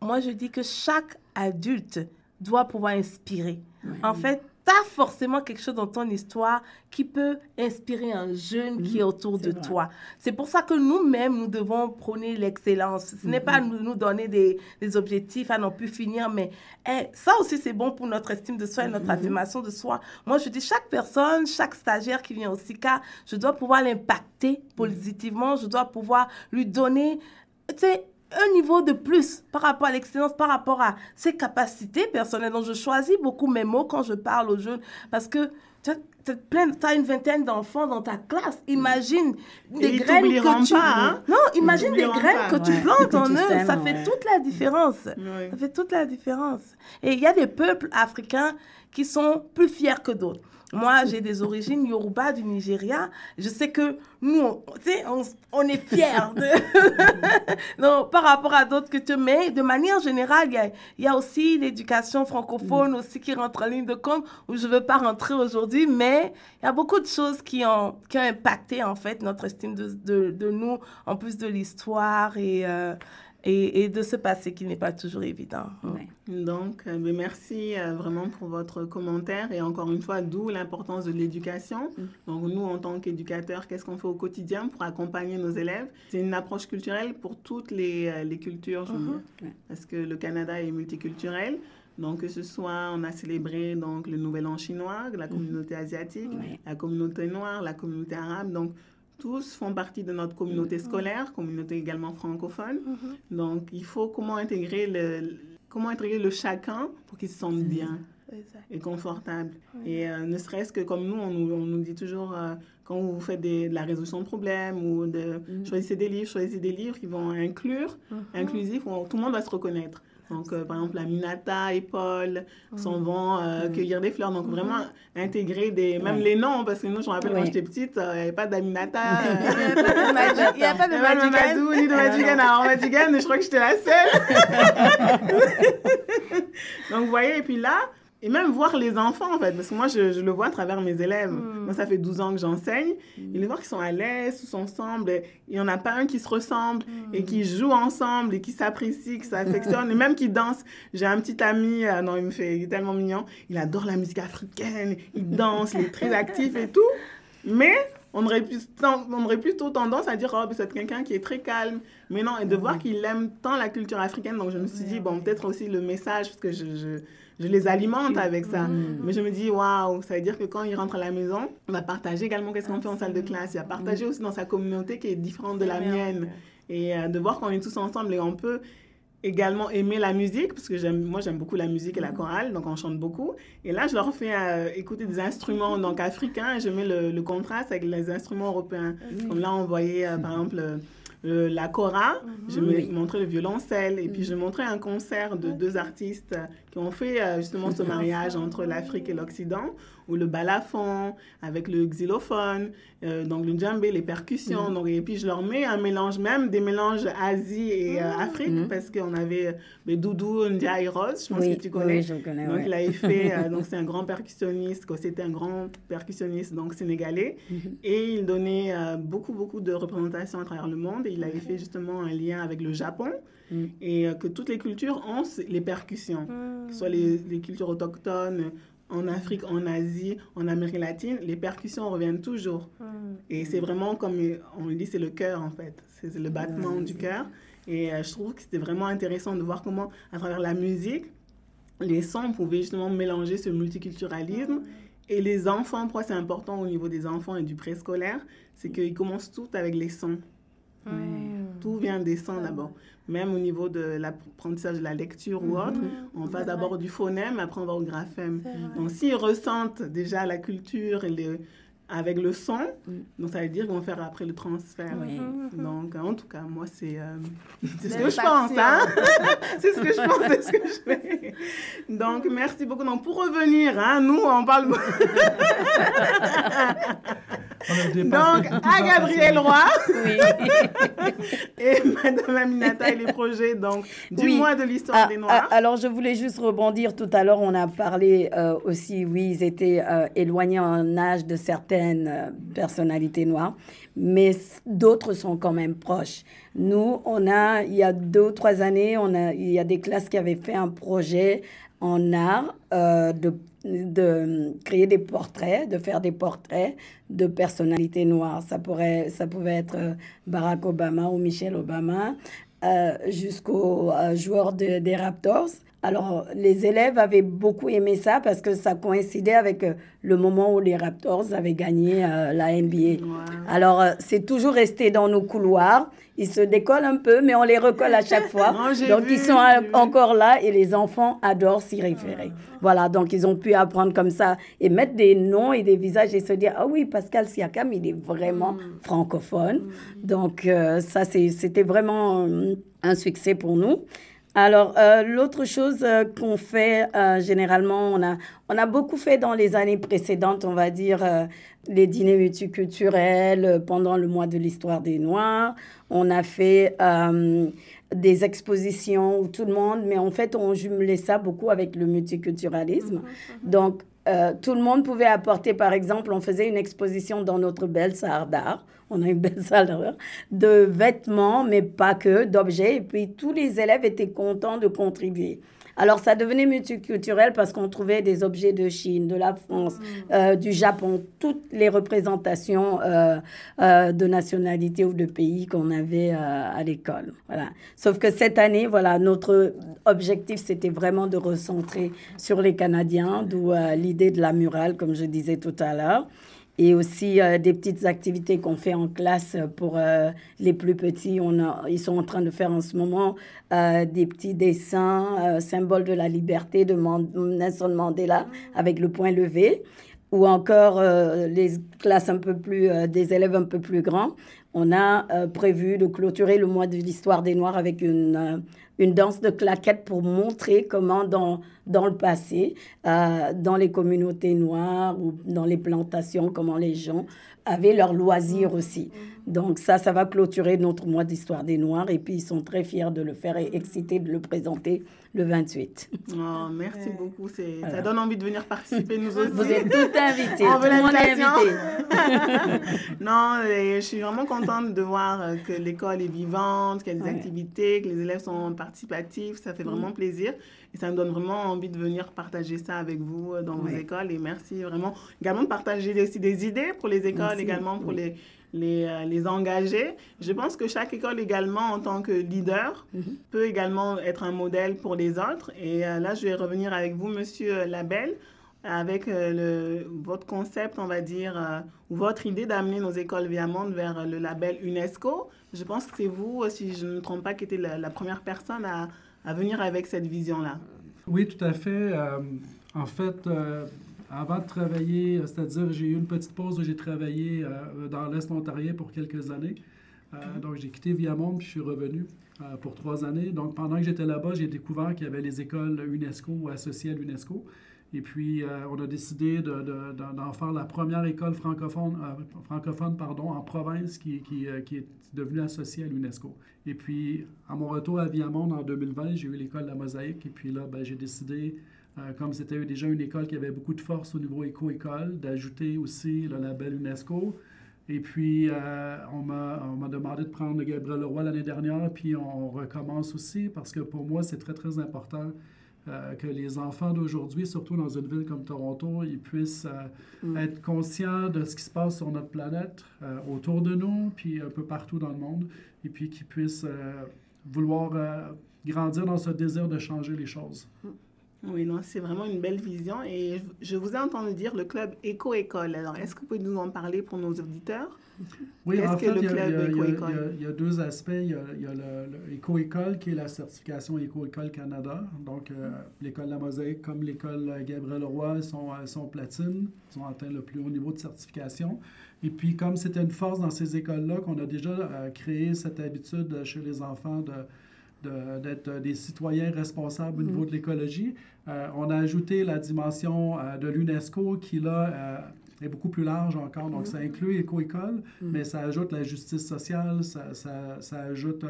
moi, je dis que chaque adulte doit pouvoir inspirer. En fait, as forcément quelque chose dans ton histoire qui peut inspirer un jeune qui est mhm. autour de toi. C'est pour ça que nous-mêmes, nous devons prôner l'excellence. Ce n'est pas mhm. nous, nous donner des, des, objectifs à n'en plus finir, mais eh, ça aussi, c'est bon pour notre estime de soi et notre mhm. affirmation de soi. Moi, je dis, chaque personne, chaque stagiaire qui vient au SICA, je dois pouvoir l'impacter positivement, je dois pouvoir lui donner, tu sais, un niveau de plus par rapport à l'excellence, par rapport à ses capacités personnelles. Donc, je choisis beaucoup mes mots quand je parle aux jeunes parce que, tu as une vingtaine d'enfants dans ta classe. Imagine des graines que tu... Pas, hein? Non, imagine des graines que tu plantes en eux. Ça fait toute la différence. Ça fait toute la différence. Et il y a des peuples africains qui sont plus fiers que d'autres. Moi, j'ai des origines Yoruba du Nigeria. Je sais que nous, on, on, on est fiers de... non, par rapport à d'autres que tu mets. De manière générale, il y a, aussi l'éducation francophone aussi qui rentre en ligne de compte, où je ne veux pas rentrer aujourd'hui, mais il y a beaucoup de choses qui ont, qui ont impacté en fait notre estime de, de, de nous, en plus de l'histoire et... Euh, et, de ce passé qui n'est pas toujours évident. Donc, euh, ben, merci euh, vraiment pour votre commentaire et encore une fois, d'où l'importance de l'éducation. Mm. Donc, nous, en tant qu'éducateurs, qu'est-ce qu'on fait au quotidien pour accompagner nos élèves? C'est une approche culturelle pour toutes les, euh, les cultures, je mm-hmm. parce que le Canada est multiculturel. Donc, que ce soit, on a célébré donc, le Nouvel An chinois, la mm-hmm. communauté asiatique, la communauté noire, la communauté arabe. Donc, tous font partie de notre communauté scolaire, communauté également francophone. Mhm. Donc, il faut comment intégrer le, comment intégrer le chacun pour qu'il se sente bien et confortable. Et euh, ne serait-ce que comme nous, on nous, on nous dit toujours, euh, quand vous faites de la résolution de problèmes ou de mhm. choisir des livres, choisissez des livres qui vont inclure, inclusif, où tout le monde va se reconnaître. Donc, euh, par exemple, Aminata et Paul s'en vont euh, cueillir des fleurs. Donc, vraiment intégrer des, même les noms, parce que nous, je me rappelle quand j'étais petite, euh, il n'y avait pas d'Aminata. Il n'y a pas de Madjigan. ni de Madjigan. Alors, Madjigan, je crois que j'étais la seule. Donc, vous voyez, et puis là, et même voir les enfants, en fait, parce que moi, je, je le vois à travers mes élèves. Hmm. Moi, ça fait 12 ans que j'enseigne. Et les voir qui sont à l'aise, tous ensemble. Il n'y en a pas un qui se ressemble et qui hmm. joue ensemble et qui s'apprécie, qui s'affectionne et même qui danse. J'ai un petit ami, euh, non, il me fait, il est tellement mignon. Il adore la musique africaine, il danse, il est très actif et tout. Mais on aurait, plus, on aurait plutôt tendance à dire, oh, c'est quelqu'un qui est très calme. Mais non, et de voir qu'il aime tant la culture africaine. Donc, je me suis dit, bon, peut-être aussi le message, parce que je, je je les alimente avec ça. Mm. Mais je me dis, waouh, ça veut dire que quand il rentre à la maison, on va partager également qu'est-ce qu'on fait en salle de classe. Il va partager aussi dans sa communauté qui est différente de la mienne. Et euh, de voir qu'on est tous ensemble et on peut également aimer la musique, parce que moi j'aime beaucoup la musique et la chorale, donc on chante beaucoup. Et là, je leur fais euh, écouter des instruments donc africains et je mets le, contraste avec les instruments européens. Comme là, on voyait euh, par exemple la cora, je mhm. montrais le violoncelle et puis je montrais un concert de deux artistes qui ont fait euh, justement ce mariage entre l'Afrique et l'Occident, ou le balafon avec le xylophone, euh, donc le djembé, les percussions. Mhm. Donc, et puis je leur mets un mélange, même des mélanges Asie et euh, Afrique, mhm. parce qu'on avait le Doudou Ndiaye Rose, je pense que tu connais. Oui, je connais. Donc il avait fait, donc c'est un grand percussionniste, c'était un grand percussionniste donc sénégalais, et il donnait beaucoup, beaucoup de représentations à travers le monde. Et il avait fait justement un lien avec le Japon. Mm. et euh, que toutes les cultures ont les percussions, que ce soit les, les, cultures autochtones en Afrique, en Asie, en Amérique latine, les percussions reviennent toujours. Mm. Et c'est vraiment comme on dit, c'est le cœur en fait, c'est le battement du cœur. Et euh, je trouve que c'était vraiment intéressant de voir comment, à travers la musique, les sons pouvaient justement mélanger ce multiculturalisme. Mm. Et les enfants, pourquoi c'est important au niveau des enfants et du préscolaire, c'est qu'ils commencent tout avec les sons. Tout vient des sons d'abord. Même au niveau de l'apprentissage de la lecture ou autre, mhm. on passe d'abord du phonème, après on va au graphème. Donc s'ils ressentent déjà la culture et les, avec le son. Mm. Donc, ça veut dire qu'on va faire après le transfert. Donc, en tout cas, moi, c'est euh, ce que je pense. Hein? c'est ce que je pense, c'est ce que je fais. Donc, merci beaucoup. Donc, pour revenir, hein, nous, on parle... Donc, à Gabriel Roy et Madame Aminata et les projets donc, du mois de l'histoire ah, des Noirs. Ah, alors, je voulais juste rebondir. Tout à l'heure, on a parlé euh, aussi, oui, ils étaient euh, éloignés en âge de certains euh, personnalités noires, mais d'autres sont quand même proches. Nous, on a, il y a deux ou trois années, on a, il y a des classes qui avaient fait un projet en art euh, de, de créer des portraits, de faire des portraits de personnalités noires. Ça, pourrait, ça pouvait être euh, Barack Obama ou Michelle Obama, jusqu'aux joueurs des Raptors. Alors, les élèves avaient beaucoup aimé ça parce que ça coïncidait avec euh, le moment où les Raptors avaient gagné euh, la NBA. Alors, euh, c'est toujours resté dans nos couloirs. Ils se décollent un peu, mais on les recolle à chaque fois. donc, ils sont encore là et les enfants adorent s'y référer. Voilà, donc ils ont pu apprendre comme ça et mettre des noms et des visages et se dire, ah oui, Pascal Siakam, il est vraiment mm. francophone. Mm. Donc, ça, c'était vraiment un succès pour nous. Alors, euh, l'autre chose euh, qu'on fait euh, généralement, on a, on a beaucoup fait dans les années précédentes, on va dire, les dîners multiculturels pendant le mois de l'histoire des Noirs. On a fait des expositions où tout le monde, mais en fait, on jumelait ça beaucoup avec le multiculturalisme. Mm-hmm. Donc, tout le monde pouvait apporter, par exemple, on faisait une exposition dans notre belle salle d'art on a une belle salle de vêtements, mais pas que, d'objets. Et puis tous les élèves étaient contents de contribuer. Alors ça devenait multiculturel parce qu'on trouvait des objets de Chine, de la France, mm. euh, du Japon, toutes les représentations euh, euh, de nationalités ou de pays qu'on avait à l'école. Voilà. Sauf que cette année, voilà, notre objectif c'était vraiment de recentrer sur les Canadiens, d'où l'idée de la murale, comme je disais tout à l'heure et aussi euh, des petites activités qu'on fait en classe pour euh, les plus petits. On ils sont en train de faire en ce moment euh, des petits dessins, symboles de la liberté de Nelson Mandela avec le point levé, ou encore les classes un peu plus, des élèves un peu plus grands. On a prévu de clôturer le mois de l'histoire des Noirs avec une une danse de claquettes pour montrer comment dans, dans le passé, euh, dans les communautés noires ou dans les plantations, comment les gens avaient leurs loisirs aussi. Donc ça, ça va clôturer notre mois d'histoire des Noirs et puis ils sont très fiers de le faire et excités de le présenter le 28. Oh, merci beaucoup. Ça donne envie de venir participer nous aussi. Vous êtes tout invités. On veut non, je suis vraiment contente de voir euh, que l'école est vivante, qu'il y a des activités, que les élèves sont participatifs. Ça fait vraiment plaisir. Et ça me donne vraiment envie de venir partager ça avec vous euh, dans vos écoles. Et merci vraiment également de partager aussi des idées pour les écoles, également pour les les, euh, les engager. Je pense que chaque école également, en tant que leader, mhm. peut également être un modèle pour les autres. Et euh, là, je vais revenir avec vous, Monsieur Labelle, avec le, votre concept, on va dire, ou votre idée d'amener nos écoles Viamonde vers le label UNESCO. Je pense que c'est vous, si je ne me trompe pas, qui était la, la première personne à, à, venir avec cette vision-là. Oui, tout à fait. en fait, avant de travailler, euh, c'est-à-dire j'ai eu une petite pause où j'ai travaillé euh, dans l'Est ontarien pour quelques années. Euh, donc j'ai quitté Viamonde puis je suis revenu pour trois années. Donc pendant que j'étais là-bas, j'ai découvert qu'il y avait les écoles UNESCO associées à l'UNESCO. Et puis, on a décidé d'en de, faire la première école francophone, francophone pardon, en province qui, qui, est devenue associée à l'UNESCO. Et puis, à mon retour à Viamonde en 2020, j'ai eu l'école de la mosaïque. Et puis là, ben, j'ai décidé euh, comme c'était déjà une école qui avait beaucoup de force au niveau éco-école, d'ajouter aussi le label UNESCO. Et puis, euh, on m'a demandé de prendre Gabriel Leroy l'année dernière, puis on, recommence aussi parce que pour moi, c'est très, très important euh, que les enfants d'aujourd'hui, surtout dans une ville comme Toronto, ils puissent mm. être conscients de ce qui se passe sur notre planète, autour de nous, puis un peu partout dans le monde, et puis qu'ils puissent vouloir grandir dans ce désir de changer les choses. Mm. Oui, non, c'est vraiment une belle vision. Et je vous ai entendu dire le club Éco-École. Alors, est-ce que vous pouvez nous en parler pour nos auditeurs? Oui, en fait, il y, a deux aspects. Il y a, l'Éco-École, qui est la certification Éco-École Canada. Donc, euh, l'école La Mosaïque, comme l'école Gabriel Leroy, sont, sont platines. Ils ont atteint le plus haut niveau de certification. Et puis, comme c'était une force dans ces écoles-là, qu'on a déjà euh, créé cette habitude chez les enfants de d'être des citoyens responsables au niveau mm. de l'écologie. Euh, on a ajouté la dimension euh, de l'UNESCO qui, là, euh, est beaucoup plus large encore. Donc, ça mm. inclut éco-école, mm. mais ça ajoute la justice sociale, ça, ça, ça ajoute,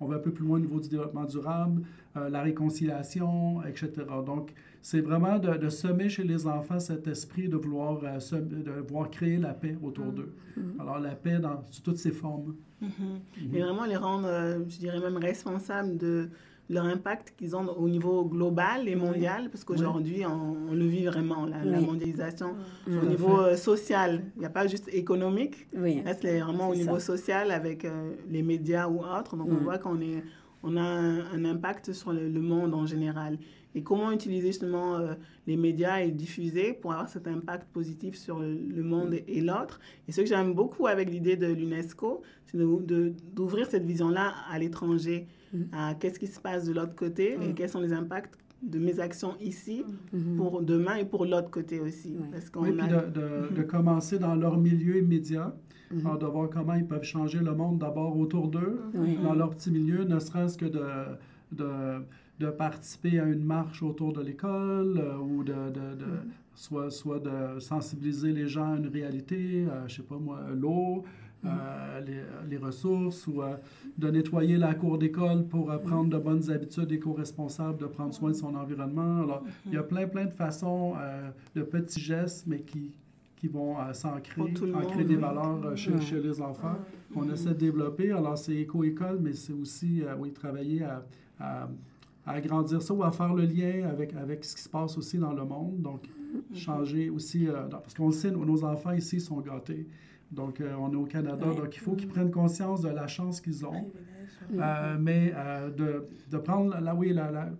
on va un peu plus loin au niveau du développement durable, la réconciliation, etc. Donc, c'est vraiment de, de, semer chez les enfants cet esprit de vouloir, de vouloir créer la paix autour d'eux. Alors, la paix dans toutes ses formes. Et vraiment les rendre, euh, je dirais même responsables de leur impact qu'ils ont au niveau global et mondial, parce qu'aujourd'hui, on, le vit vraiment, la, mondialisation, au niveau euh, social. Il n'y a pas juste économique. Là, c'est vraiment au niveau social avec euh, les médias ou autres. Donc, on voit qu'on est on a un, impact sur le, monde en général. Et comment utiliser justement euh, les médias et diffuser pour avoir cet impact positif sur le, monde et, l'autre. Et ce que j'aime beaucoup avec l'idée de l'UNESCO, c'est d'ouvrir cette vision-là à l'étranger, mm. à qu'est-ce qui se passe de l'autre côté et mm. quels sont les impacts de mes actions ici mm. pour demain et pour l'autre côté aussi. Parce qu'on oui, puis de, de, de, commencer dans leur milieu immédiat Mhm. de voir comment ils peuvent changer le monde d'abord autour d'eux, dans leur petit milieu, ne serait-ce que de, de, de, participer à une marche autour de l'école euh, ou de, de, soit, soit de sensibiliser les gens à une réalité, euh, je sais pas moi, l'eau, euh, les, les, ressources ou de nettoyer la cour d'école pour prendre de bonnes habitudes éco-responsables, de prendre soin de son environnement. Alors, il y a plein, plein de façons, de petits gestes, mais qui, qui vont euh, s'ancrer, ancrer des valeurs euh, chez, chez, les enfants qu'on essaie de développer. Alors, c'est éco-école, mais c'est aussi, euh, oui, travailler à, à, agrandir ça ou à faire le lien avec, avec ce qui se passe aussi dans le monde. Donc, changer aussi, parce qu'on sait, nos enfants ici sont gâtés. Donc, on est au Canada, donc il faut qu'ils prennent conscience de la chance qu'ils ont. Euh, mais euh, de, de, prendre, là, oui,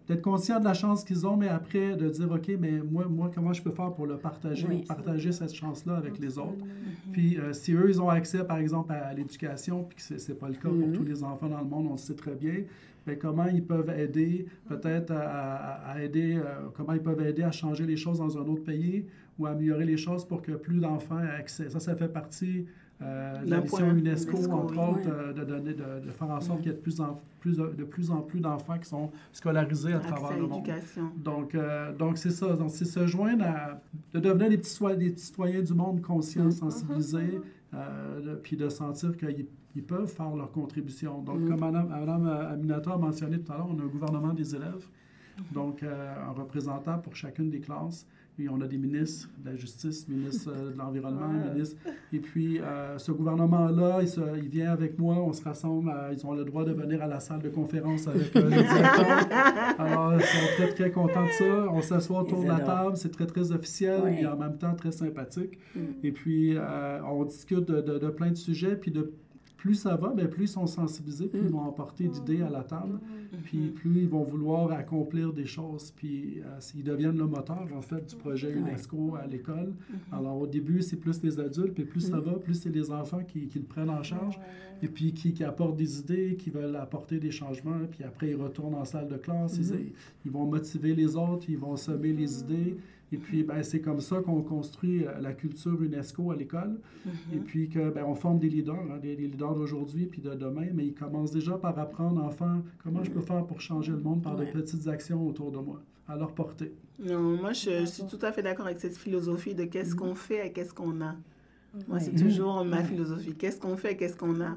d'être conscient de la chance qu'ils ont, mais après de dire, OK, mais moi, moi comment je peux faire pour le partager, partager cette chance-là avec les autres? Puis euh, si eux, ils ont accès, par exemple, à, l'éducation, puis que ce n'est pas le cas pour mm-hmm. tous les enfants dans le monde, on le sait très bien, mais comment ils peuvent aider, peut-être à, aider, comment ils peuvent aider à changer les choses dans un autre pays ou à améliorer les choses pour que plus d'enfants aient accès? Ça, ça fait partie euh, la mission UNESCO, entre autres, euh, de, donner, de, faire en sorte qu'il y ait de plus en plus, de plus, en plus d'enfants qui sont scolarisés à travers le monde. Donc, euh, donc c'est ça. Donc, c'est se joindre à, de devenir des petits, des citoyens du monde conscients, mm-hmm. sensibilisés, puis de sentir qu'ils ils peuvent faire leur contribution. Donc, mm-hmm. comme Mme, Madame Aminata a mentionné tout à l'heure, on a un gouvernement des élèves, mm-hmm. donc un représentant pour chacune des classes. Et on a des ministres de la Justice, ministre euh, de l'Environnement, ministre. Et puis, euh, ce gouvernement-là, il, il, vient avec moi, on se rassemble, ils ont le droit de venir à la salle de conférence avec euh, le directeur. Alors, ils sont très, très contents de ça. On s'assoit autour de la table, c'est très, très officiel et en même temps très sympathique. Mm. Et puis, on discute de, de, de, plein de sujets, puis de plus ça va, bien, plus ils sont sensibilisés, plus ils vont apporter d'idées à la table, puis plus ils vont vouloir accomplir des choses, puis euh, ils deviennent le moteur, en fait, du projet UNESCO à l'école. Mm-hmm. Alors, au début, c'est plus les adultes, puis plus ça mm. va, plus c'est les enfants qui, qui, le prennent en charge, et puis qui, qui, apportent des idées, qui veulent apporter des changements, puis après, ils retournent en salle de classe, ils, ils, vont motiver les autres, ils vont semer les idées, et puis, ben, c'est comme ça qu'on construit euh, la culture UNESCO à l'école. Et mhm. puis, que, ben, on forme des leaders, hein, des, leaders d'aujourd'hui puis de demain, mais ils commencent déjà par apprendre, enfants, comment je peux faire pour changer le monde par de petites actions autour de moi, à leur portée. Non, moi, je, suis tout à fait d'accord avec cette philosophie de qu'est-ce mhm. qu'on fait et qu'est-ce qu'on a. Moi, c'est toujours ma philosophie. Qu'est-ce qu'on fait, qu'est-ce qu'on a?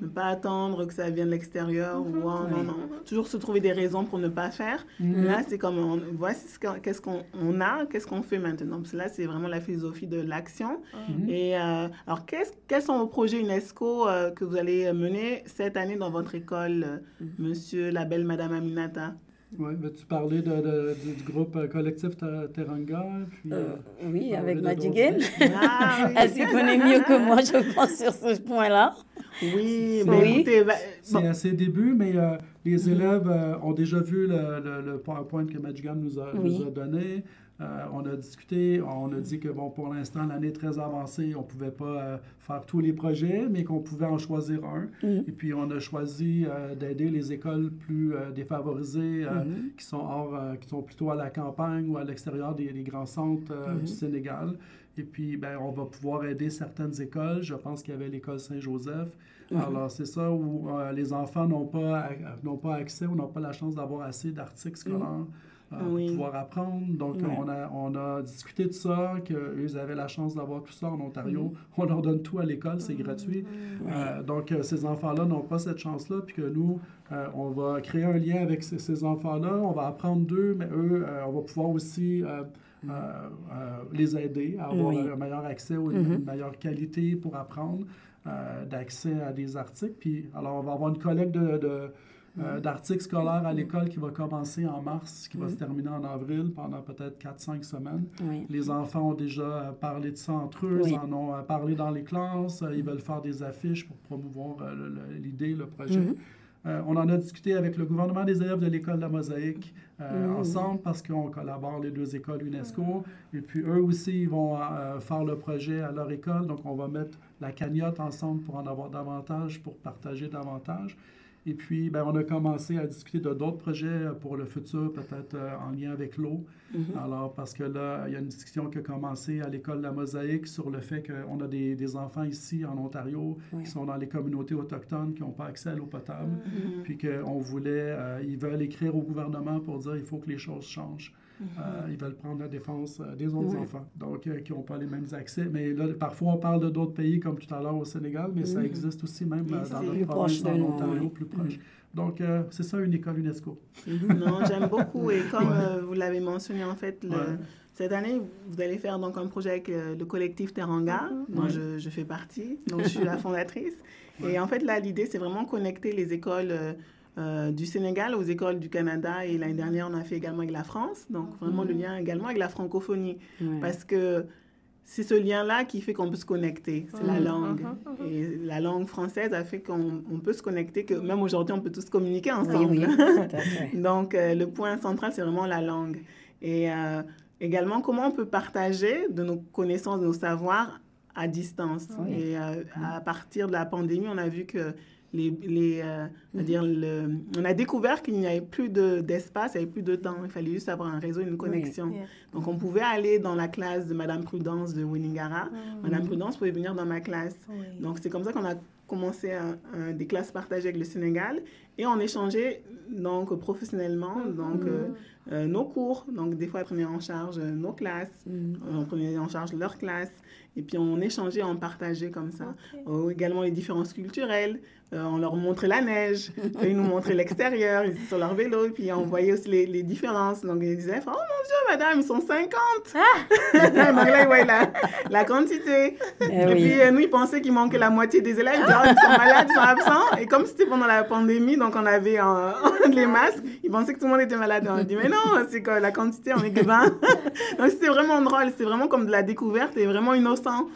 Ne pas attendre que ça vienne de l'extérieur ou oh, non, non. Toujours se trouver des raisons pour ne pas faire. Mhm. Là, c'est comme on, voici qu'est-ce qu'on a, qu'est-ce qu'on fait maintenant. Parce que là, c'est vraiment la philosophie de l'action. Mhm. Et euh, alors, quels sont vos projets UNESCO euh, que vous allez mener cette année dans votre école, mhm. monsieur, la belle madame Aminata? Oui, veux-tu parler de, du groupe euh, collectif Teranga? Puis, euh, euh, oui, avec Madjigen. Ah, Elle s'y connaît mieux que moi, je pense, sur ce point-là. Oui, mais oui. écoutez... C'est à ses débuts, mais les mm-hmm. élèves ont déjà vu le, le, PowerPoint que Madjigen nous a, nous a donné. Euh, on a discuté, on a dit que bon, pour l'instant, l'année est très avancée, on ne pouvait pas euh, faire tous les projets, mais qu'on pouvait en choisir un. Mm-hmm. Et puis, on a choisi euh, d'aider les écoles plus défavorisées, mm-hmm. qui, sont hors, qui sont plutôt à la campagne ou à l'extérieur des, grands centres mm-hmm. du Sénégal. Et puis, ben, on va pouvoir aider certaines écoles. Je pense qu'il y avait l'école Saint-Joseph. Alors, c'est ça où les enfants n'ont pas, n'ont pas accès ou n'ont pas la chance d'avoir assez d'articles scolaires pouvoir apprendre. Donc, on, a, on a discuté de ça, qu'eux avaient la chance d'avoir tout ça en Ontario. On leur donne tout à l'école, c'est gratuit. Mm-hmm. Euh, donc, euh, ces enfants-là n'ont pas cette chance-là, puis que nous, euh, on va créer un lien avec ces, enfants-là, on va apprendre d'eux, mais eux, on va pouvoir aussi... les aider à avoir un meilleur accès ou une, mm-hmm. meilleure qualité pour apprendre, d'accès à des articles. Puis, alors, on va avoir une collecte de euh, d'articles scolaires à l'école qui va commencer en mars, qui va se terminer en avril pendant peut-être 4-5 semaines. Les enfants ont déjà euh, parlé de ça entre eux, ils en ont euh, parlé dans les classes, ils veulent faire des affiches pour promouvoir l'idée, le projet. Euh, on en a discuté avec le gouvernement des élèves de l'école de la Mosaïque euh, Mmh. ensemble parce qu'on collabore les deux écoles UNESCO. Et puis eux aussi, ils vont euh, faire le projet à leur école. Donc on va mettre la cagnotte ensemble pour en avoir davantage, pour partager davantage. Et puis, ben, on a commencé à discuter de d'autres projets pour le futur, peut-être euh, en lien avec l'eau. Mhm. Alors, parce que là, il y a une discussion qui a commencé à l'école de la Mosaïque sur le fait qu'on a des, des enfants ici en Ontario qui sont dans les communautés autochtones qui n'ont pas accès à l'eau potable. Mhm. Puis qu'on voulait, euh, ils veulent écrire au gouvernement pour dire il faut que les choses changent. Euh, ils veulent prendre la défense euh, des autres enfants, donc euh, qui n'ont pas les mêmes accès. Mais là, parfois, on parle de d'autres pays, comme tout à l'heure au Sénégal, mais ça Mhm. existe aussi même euh, dans Plus notre province, plus proche. Donc, euh, c'est ça une école UNESCO. Non, j'aime beaucoup. Et comme Ouais. euh, vous l'avez mentionné, en fait, le- Ouais. cette année, vous allez faire donc un projet avec euh, le collectif Teranga, dont Ouais. je, je fais partie. Donc, je suis la fondatrice. Et en fait, là, l'idée, c'est vraiment connecter les écoles euh, du Sénégal aux écoles du Canada. Et l'année dernière, on a fait également avec la France. Donc, vraiment le lien également avec la francophonie. Ouais. Parce que c'est ce lien-là qui fait qu'on peut se connecter. C'est la Mhm. langue. Mhm. Et la langue française a fait qu'on on peut se connecter, que même aujourd'hui, on peut tous communiquer ensemble. oui. Donc, euh, le point central, c'est vraiment la langue. Et euh, également, comment on peut partager de nos connaissances, de nos savoirs à distance. Oui. Et euh, à partir de la pandémie, on a vu que les, les, euh, le, on a découvert qu'il n'y avait plus de- d'espace, il n'y avait plus de temps. Il fallait juste avoir un réseau, une connexion. Yeah. Donc, on pouvait aller dans la classe de Madame Prudence de Wingara. Madame Prudence pouvait venir dans ma classe. Oui. Donc, c'est comme ça qu'on a commencé un- un- des classes partagées avec le Sénégal et on échangeait donc professionnellement donc, euh, euh, nos cours. Donc, des fois, ils prenaient en charge nos classes, on prenait en charge leur classe et puis on échangeait, on partageait comme ça. Également les différences culturelles. Euh, on leur montrait la neige, ils nous montraient l'extérieur, ils étaient sur leur vélo, et puis on voyait aussi les, les différences. Donc ils disaient, oh mon Dieu, madame, ils sont 50. Donc là, ils voyaient la, la quantité. Eh et oui. puis euh, nous, ils pensaient qu'il manquait la moitié des élèves. Ils disaient, Oh, ils sont malades, ils sont absents. Et comme c'était pendant la pandémie, donc on avait euh, les masques, ils pensaient que tout le monde était malade. On a dit, mais non, c'est que la quantité, on est que 20. donc c'était vraiment drôle, c'est vraiment comme de la découverte et vraiment innocent.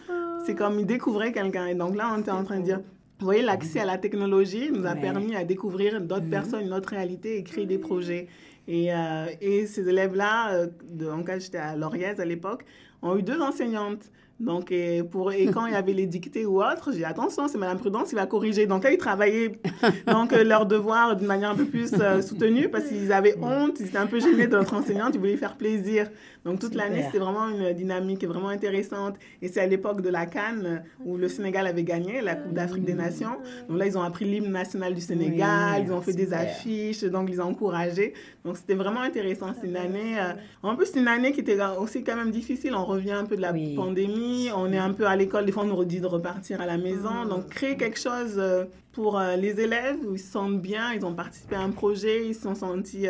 C'est comme ils découvraient quelqu'un. Et donc là, on était en train de dire, vous voyez, l'accès à la technologie nous a Ouais. permis à découvrir d'autres personnes, une autre réalité et créer des projets. Et, euh, et ces élèves-là, euh, en cas j'étais à Lauriez à l'époque, ont eu deux enseignantes. Donc, et, pour, et quand il y avait les dictées ou autres, j'ai dit attention, c'est Madame Prudence qui va corriger. Donc là, ils travaillaient donc, euh, leurs devoirs d'une manière un peu plus euh, soutenue parce qu'ils avaient honte, ils étaient un peu gênés de notre enseignante, ils voulaient faire plaisir. Donc toute l'année, c'était vraiment une dynamique vraiment intéressante. Et c'est à l'époque de la Cannes où le Sénégal avait gagné la Coupe d'Afrique des Nations. Donc là, ils ont appris l'hymne national du Sénégal, Oui, ils ont fait des affiches, donc ils ont encouragés. Donc c'était vraiment intéressant. C'est une année, euh, en plus, c'est une année qui était aussi quand même difficile. On revient un peu de la Oui. pandémie, on est un peu à l'école, des fois on nous redit de repartir à la maison. Donc créer quelque chose euh, pour euh, les élèves où ils se sentent bien, ils ont participé à un projet, ils se sont sentis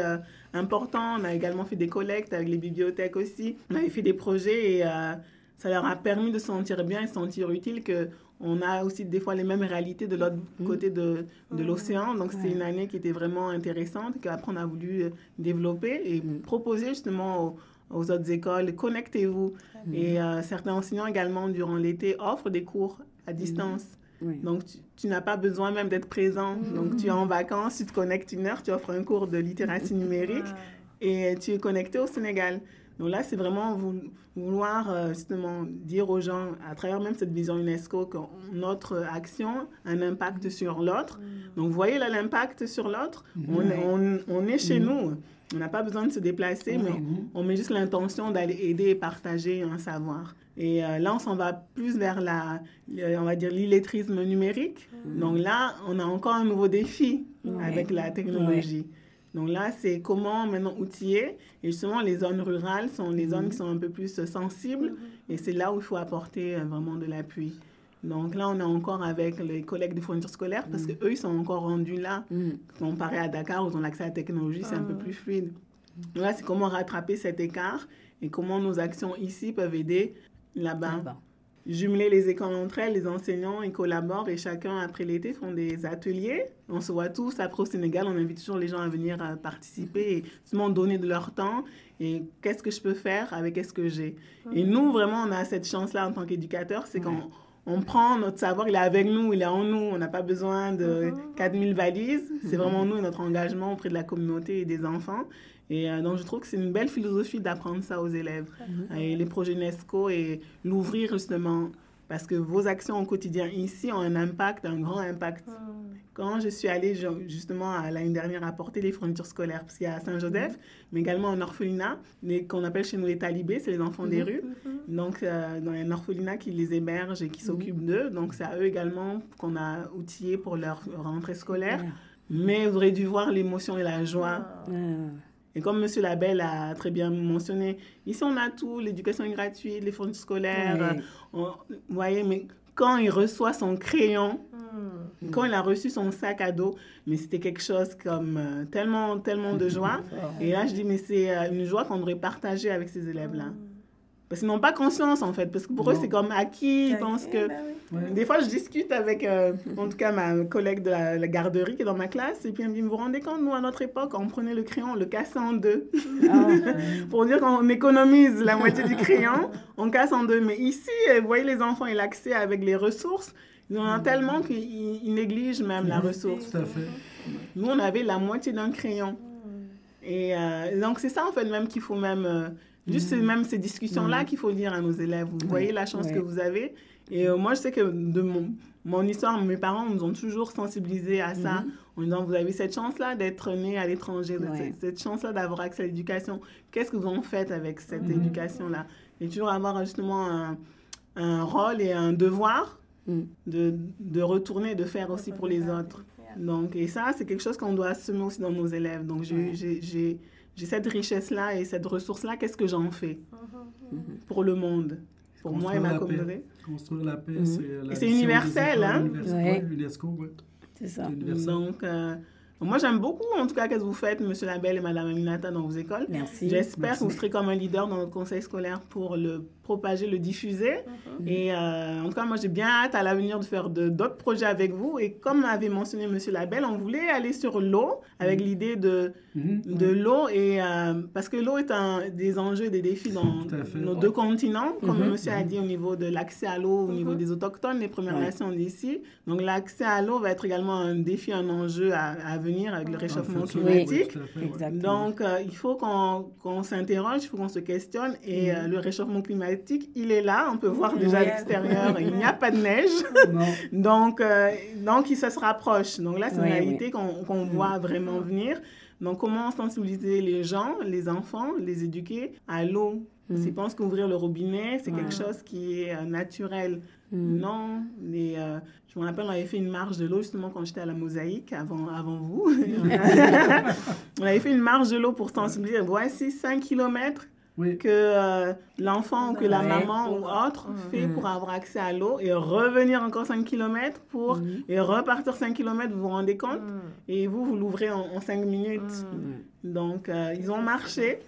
importants. On a également fait des collectes avec les bibliothèques aussi. On avait fait des projets et euh, ça leur a permis de se sentir bien et se sentir utile que on a aussi des fois les mêmes réalités de l'autre côté de, de l'océan. Donc, c'est une année qui était vraiment intéressante, qu'après, on a voulu euh, développer et proposer justement aux, aux autres écoles, connectez-vous. Et euh, certains enseignants également, durant l'été, offrent des cours à distance. Oui. Donc, tu, tu n'as pas besoin même d'être présent. Donc, tu es en vacances, tu te connectes une heure, tu offres un cours de littératie numérique et tu es connecté au Sénégal. Donc là, c'est vraiment vou- vouloir euh, justement dire aux gens, à travers même cette vision UNESCO, que notre action a un impact sur l'autre. Donc, vous voyez là l'impact sur l'autre? On, on, on est chez nous. On n'a pas besoin de se déplacer, mais on met juste l'intention d'aller aider et partager un savoir. Et euh, là, on s'en va plus vers la, le- on va dire, l'illettrisme numérique. Donc là, on a encore un nouveau défi Ouais. avec la technologie. Donc là, c'est comment maintenant outiller. Et justement, les zones rurales sont les zones qui sont un peu plus sensibles. Et c'est là où il faut apporter euh, vraiment de l'appui. Donc là, on est encore avec les collègues de fournitures scolaires parce qu'eux, ils sont encore rendus là. Comparé à Dakar, où ils ont l'accès à la technologie, c'est un peu plus fluide. Donc là, c'est comment rattraper cet écart et comment nos actions ici peuvent aider là-bas. Jumeler les écoles entre elles, les enseignants, ils collaborent et chacun, après l'été, font des ateliers. On se voit tous. Après, au Sénégal, on invite toujours les gens à venir euh, participer et justement donner de leur temps. Et qu'est-ce que je peux faire avec ce que j'ai? Et nous, vraiment, on a cette chance-là en tant qu'éducateurs, c'est qu'on on prend notre savoir, il est avec nous, il est en nous. On n'a pas besoin de 4000 valises. C'est vraiment nous et notre engagement auprès de la communauté et des enfants. Et euh, donc, je trouve que c'est une belle philosophie d'apprendre ça aux élèves. Et les projets UNESCO et l'ouvrir justement parce que vos actions au quotidien ici ont un impact, un grand impact. Hmm. Quand je suis allée justement l'année dernière apporter les fournitures scolaires, parce qu'il y a Saint-Joseph, hmm. mais également un orphelinat, qu'on appelle chez nous les talibés, c'est les enfants des hmm. rues. Donc, euh, dans un orphelinat qui les héberge et qui s'occupe d'eux. Donc, c'est à eux également qu'on a outillé pour leur rentrée scolaire. Mais vous aurez dû voir l'émotion et la joie. Ah. Et comme M. Labelle a très bien mentionné, ici on a tout, l'éducation est gratuite, les fonds scolaires. vous voyez, mais quand il reçoit son crayon, hmm. quand il a reçu son sac à dos, mais c'était quelque chose comme euh, tellement, tellement de joie. Et là, je dis, mais c'est euh, une joie qu'on devrait partager avec ces élèves-là. Parce qu'ils n'ont pas conscience, en fait. Parce que pour eux, c'est comme acquis. Ils pensent que... Bah Des fois, je discute avec, euh, en tout cas, ma collègue de la, garderie qui est dans ma classe. Et puis, elle me dit, vous vous rendez compte, nous, à notre époque, on prenait le crayon, on le cassait en deux. Ah, pour dire qu'on économise la moitié du crayon, on casse en deux. Mais ici, vous voyez les enfants et l'accès avec les ressources. Ils en ont tellement qu'ils négligent même la ressource. Tout à fait. Nous, on avait la moitié d'un crayon. Et euh, donc, c'est ça, en fait, même qu'il faut même... Euh, Juste mm. même ces discussions-là mm. qu'il faut dire à nos élèves. Vous voyez la chance que vous avez. Et euh, moi, je sais que de mon, mon histoire, mes parents nous ont toujours sensibilisés à ça, mm-hmm. en disant, vous avez cette chance-là d'être né à l'étranger, cette chance-là d'avoir accès à l'éducation. Qu'est-ce que vous en faites avec cette mm-hmm. éducation-là? Et toujours avoir justement un, un, rôle et un devoir mm. de, de retourner, de faire aussi pour les autres. Donc, et ça, c'est quelque chose qu'on doit semer aussi dans nos élèves. Donc, j'ai j'ai cette richesse-là et cette ressource-là, qu'est-ce que j'en fais? Mhm. pour le monde, pour moi et ma communauté Construire la paix, mhm. c'est c'est universel, hein? UNESCO, oui. C'est ça. Donc, euh, moi, j'aime beaucoup, en tout cas, ce que vous faites, M. Labelle et Mme Aminata, dans vos écoles. Merci. J'espère que vous serez comme un leader dans notre conseil scolaire pour le propager, le diffuser. Mhm. Et euh, en tout cas, moi, j'ai bien hâte à l'avenir de faire d'autres projets avec vous. Et comme avait mentionné M. Labelle, on voulait aller sur l'eau avec l'idée de Mhm. de l'eau et euh, parce que l'eau est un des enjeux des défis dans nos deux continents comme mhm. monsieur a dit au niveau de l'accès à l'eau au niveau mhm. des autochtones les Premières Nations d'ici donc l'accès à l'eau va être également un défi un enjeu à, venir avec le réchauffement climatique donc euh, il faut qu'on s'interroge il faut qu'on se questionne et euh, le réchauffement climatique il est là on peut voir déjà à l'extérieur il n'y a pas de neige donc donc il se rapproche donc là c'est une réalité qu'on voit vraiment venir donc, comment sensibiliser les gens, les enfants, les éduquer à l'eau? Mm. S'ils pensent qu'ouvrir le robinet, c'est quelque chose qui est euh, naturel. Mm. Non, mais, euh, je me rappelle, on avait fait une marche de l'eau justement quand j'étais à la mosaïque, avant, avant vous. on avait fait une marche de l'eau pour sensibiliser. Voici 5 que euh, l'enfant ou que la maman ou autre mm. fait pour avoir accès à l'eau et revenir encore 5 km pour, mm. et repartir 5 km, vous vous rendez compte? Mm. Et vous, vous l'ouvrez en, 5 minutes. Donc, euh, ils ont marché.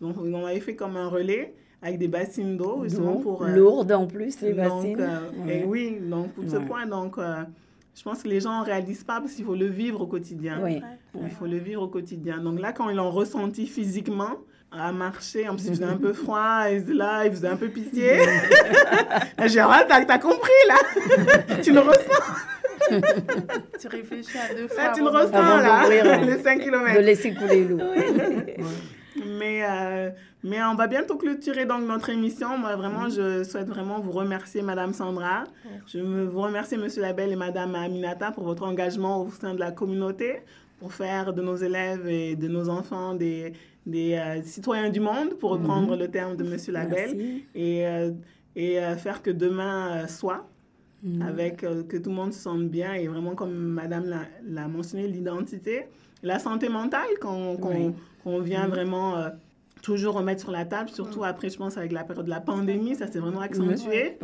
Donc, ils avait fait comme un relais avec des bassines d'eau, pour... Euh, Lourdes en plus, les bassines. Et oui, donc, pour ce point, donc... je pense que les gens ne réalisent pas parce qu'il faut le vivre au quotidien. Oui. Il faut le vivre au quotidien. Donc là, quand ils l'ont ressenti physiquement, à marcher. En plus, il faisait un peu froid. Et là, il faisait un peu pitié. Gérald, t'as as compris, là. tu le ressens. tu réfléchis à deux fois. Là, tu le ressens, là. Les 5 km. De laisser couler l'eau. Mais, euh, mais on va bientôt clôturer donc notre émission. Moi, vraiment, je souhaite vraiment vous remercier, Madame Sandra. Je vous remercie, Monsieur Labelle et Madame Aminata, pour votre engagement au sein de la communauté, pour faire de nos élèves et de nos enfants des, des euh, citoyens du monde, pour reprendre mhm. le terme de M. Labelle, et, euh, et euh, faire que demain soit, mhm. avec que tout le monde se sente bien, et vraiment, comme Madame l'a mentionné, l'identité, la santé mentale qu'on vient mhm. vraiment toujours remettre sur la table, surtout après, je pense, avec la période de la pandémie, ça s'est vraiment accentué.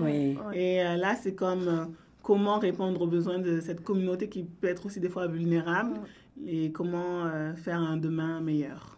Et là, c'est comme comment répondre aux besoins de cette communauté qui peut être aussi des fois vulnérable et comment faire un demain meilleur.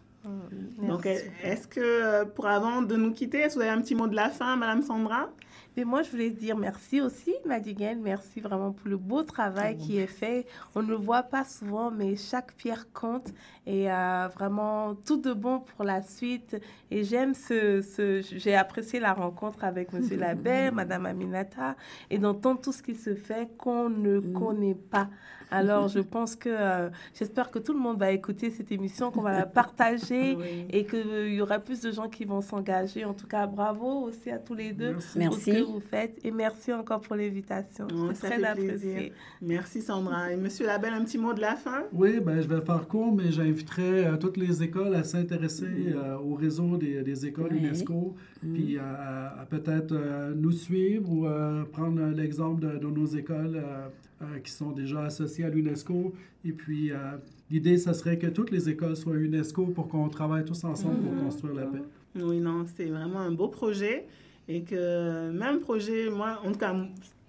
Donc, est-ce que pour avant de nous quitter, est-ce que vous avez un petit mot de la fin, Madame Sandra? Mais moi, je voulais dire merci aussi, Madigan. Merci vraiment pour le beau travail qui est fait. On ne le voit pas souvent, mais chaque pierre compte et euh, vraiment tout de bon pour la suite. Et j'aime ce, ce j'ai apprécié la rencontre avec Monsieur Labert, Madame Aminata, et d'entendre tout ce qui se fait qu'on ne mm. connaît pas. Alors, je pense que euh, j'espère que tout le monde va écouter cette émission, qu'on va la partager et qu'il y aura plus de gens qui vont s'engager. En tout cas, bravo aussi à tous les deux merci. pour ce que vous faites et merci encore pour l'invitation. C'est très apprécié. Merci Sandra. Et Monsieur Labelle, un petit mot de la fin? Oui, ben, je vais faire court, mais j'inviterai euh, toutes les écoles à s'intéresser euh, au réseau des, des écoles UNESCO, mm. puis à, peut-être nous suivre ou prendre l'exemple de, de, nos écoles euh, qui sont déjà associés à l'UNESCO. Et puis, euh, l'idée, ce serait que toutes les écoles soient UNESCO pour qu'on travaille tous ensemble pour mhm. construire la paix. Oui, non, c'est vraiment un beau projet. Et que même projet, moi, en tout cas,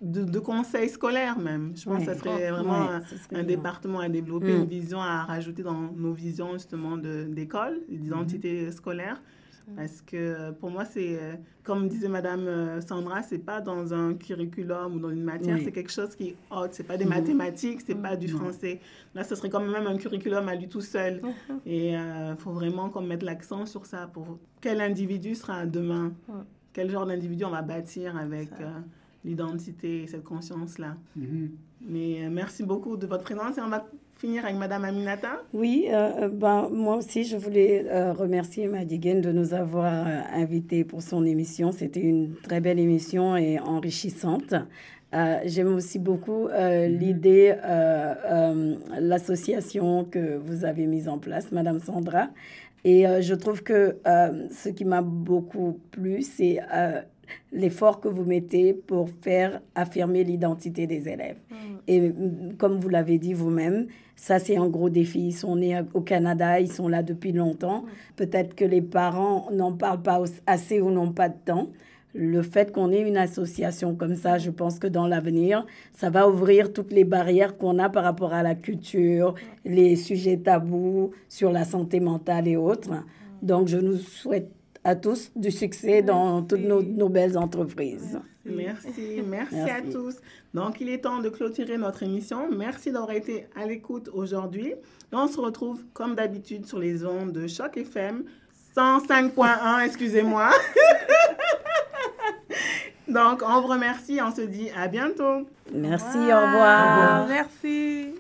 de, conseil scolaire même. Je pense que ce serait vraiment un, département à développer, une mm. vision à rajouter dans nos visions justement d'école, d'identité mm-hmm. scolaire. Parce que pour moi, c'est, euh, comme disait Madame euh, Sandra, c'est pas dans un curriculum ou dans une matière, c'est quelque chose qui est autre. C'est pas des mathématiques, c'est pas du français. Là, ce serait quand même un curriculum à lui tout seul. Mm-hmm. Et il euh, faut vraiment qu'on mette l'accent sur ça pour quel individu sera demain. Quel genre d'individu on va bâtir avec l'identité et cette conscience-là. Mm-hmm. Mais merci beaucoup de votre présence et on va finir avec Madame Aminata? Oui, euh, euh, ben, moi aussi, je voulais euh, remercier Madigan de nous avoir invités pour son émission. C'était une très belle émission et enrichissante. J'aime aussi beaucoup mhm. l'idée, l'association que vous avez mise en place, Madame Sandra. Et je trouve que ce qui m'a beaucoup plu, c'est l'effort que vous mettez pour faire affirmer l'identité des élèves. Mm. Et mm, comme vous l'avez dit vous-même, ça c'est un gros défi. Ils sont nés au Canada, ils sont là depuis longtemps. Mm. Peut-être que les parents n'en parlent pas assez ou n'ont pas de temps. Le fait qu'on ait une association comme ça, je pense que dans l'avenir, ça va ouvrir toutes les barrières qu'on a par rapport à la culture, les sujets tabous sur la santé mentale et autres. Donc, je nous souhaite à tous du succès dans toutes nos, belles entreprises. Merci. Merci, à tous. Donc, il est temps de clôturer notre émission. Merci d'avoir été à l'écoute aujourd'hui. On se retrouve comme d'habitude sur les ondes de Choc FM 105.1, excusez-moi. Donc, on vous remercie. On se dit à bientôt. Merci, au revoir. Merci.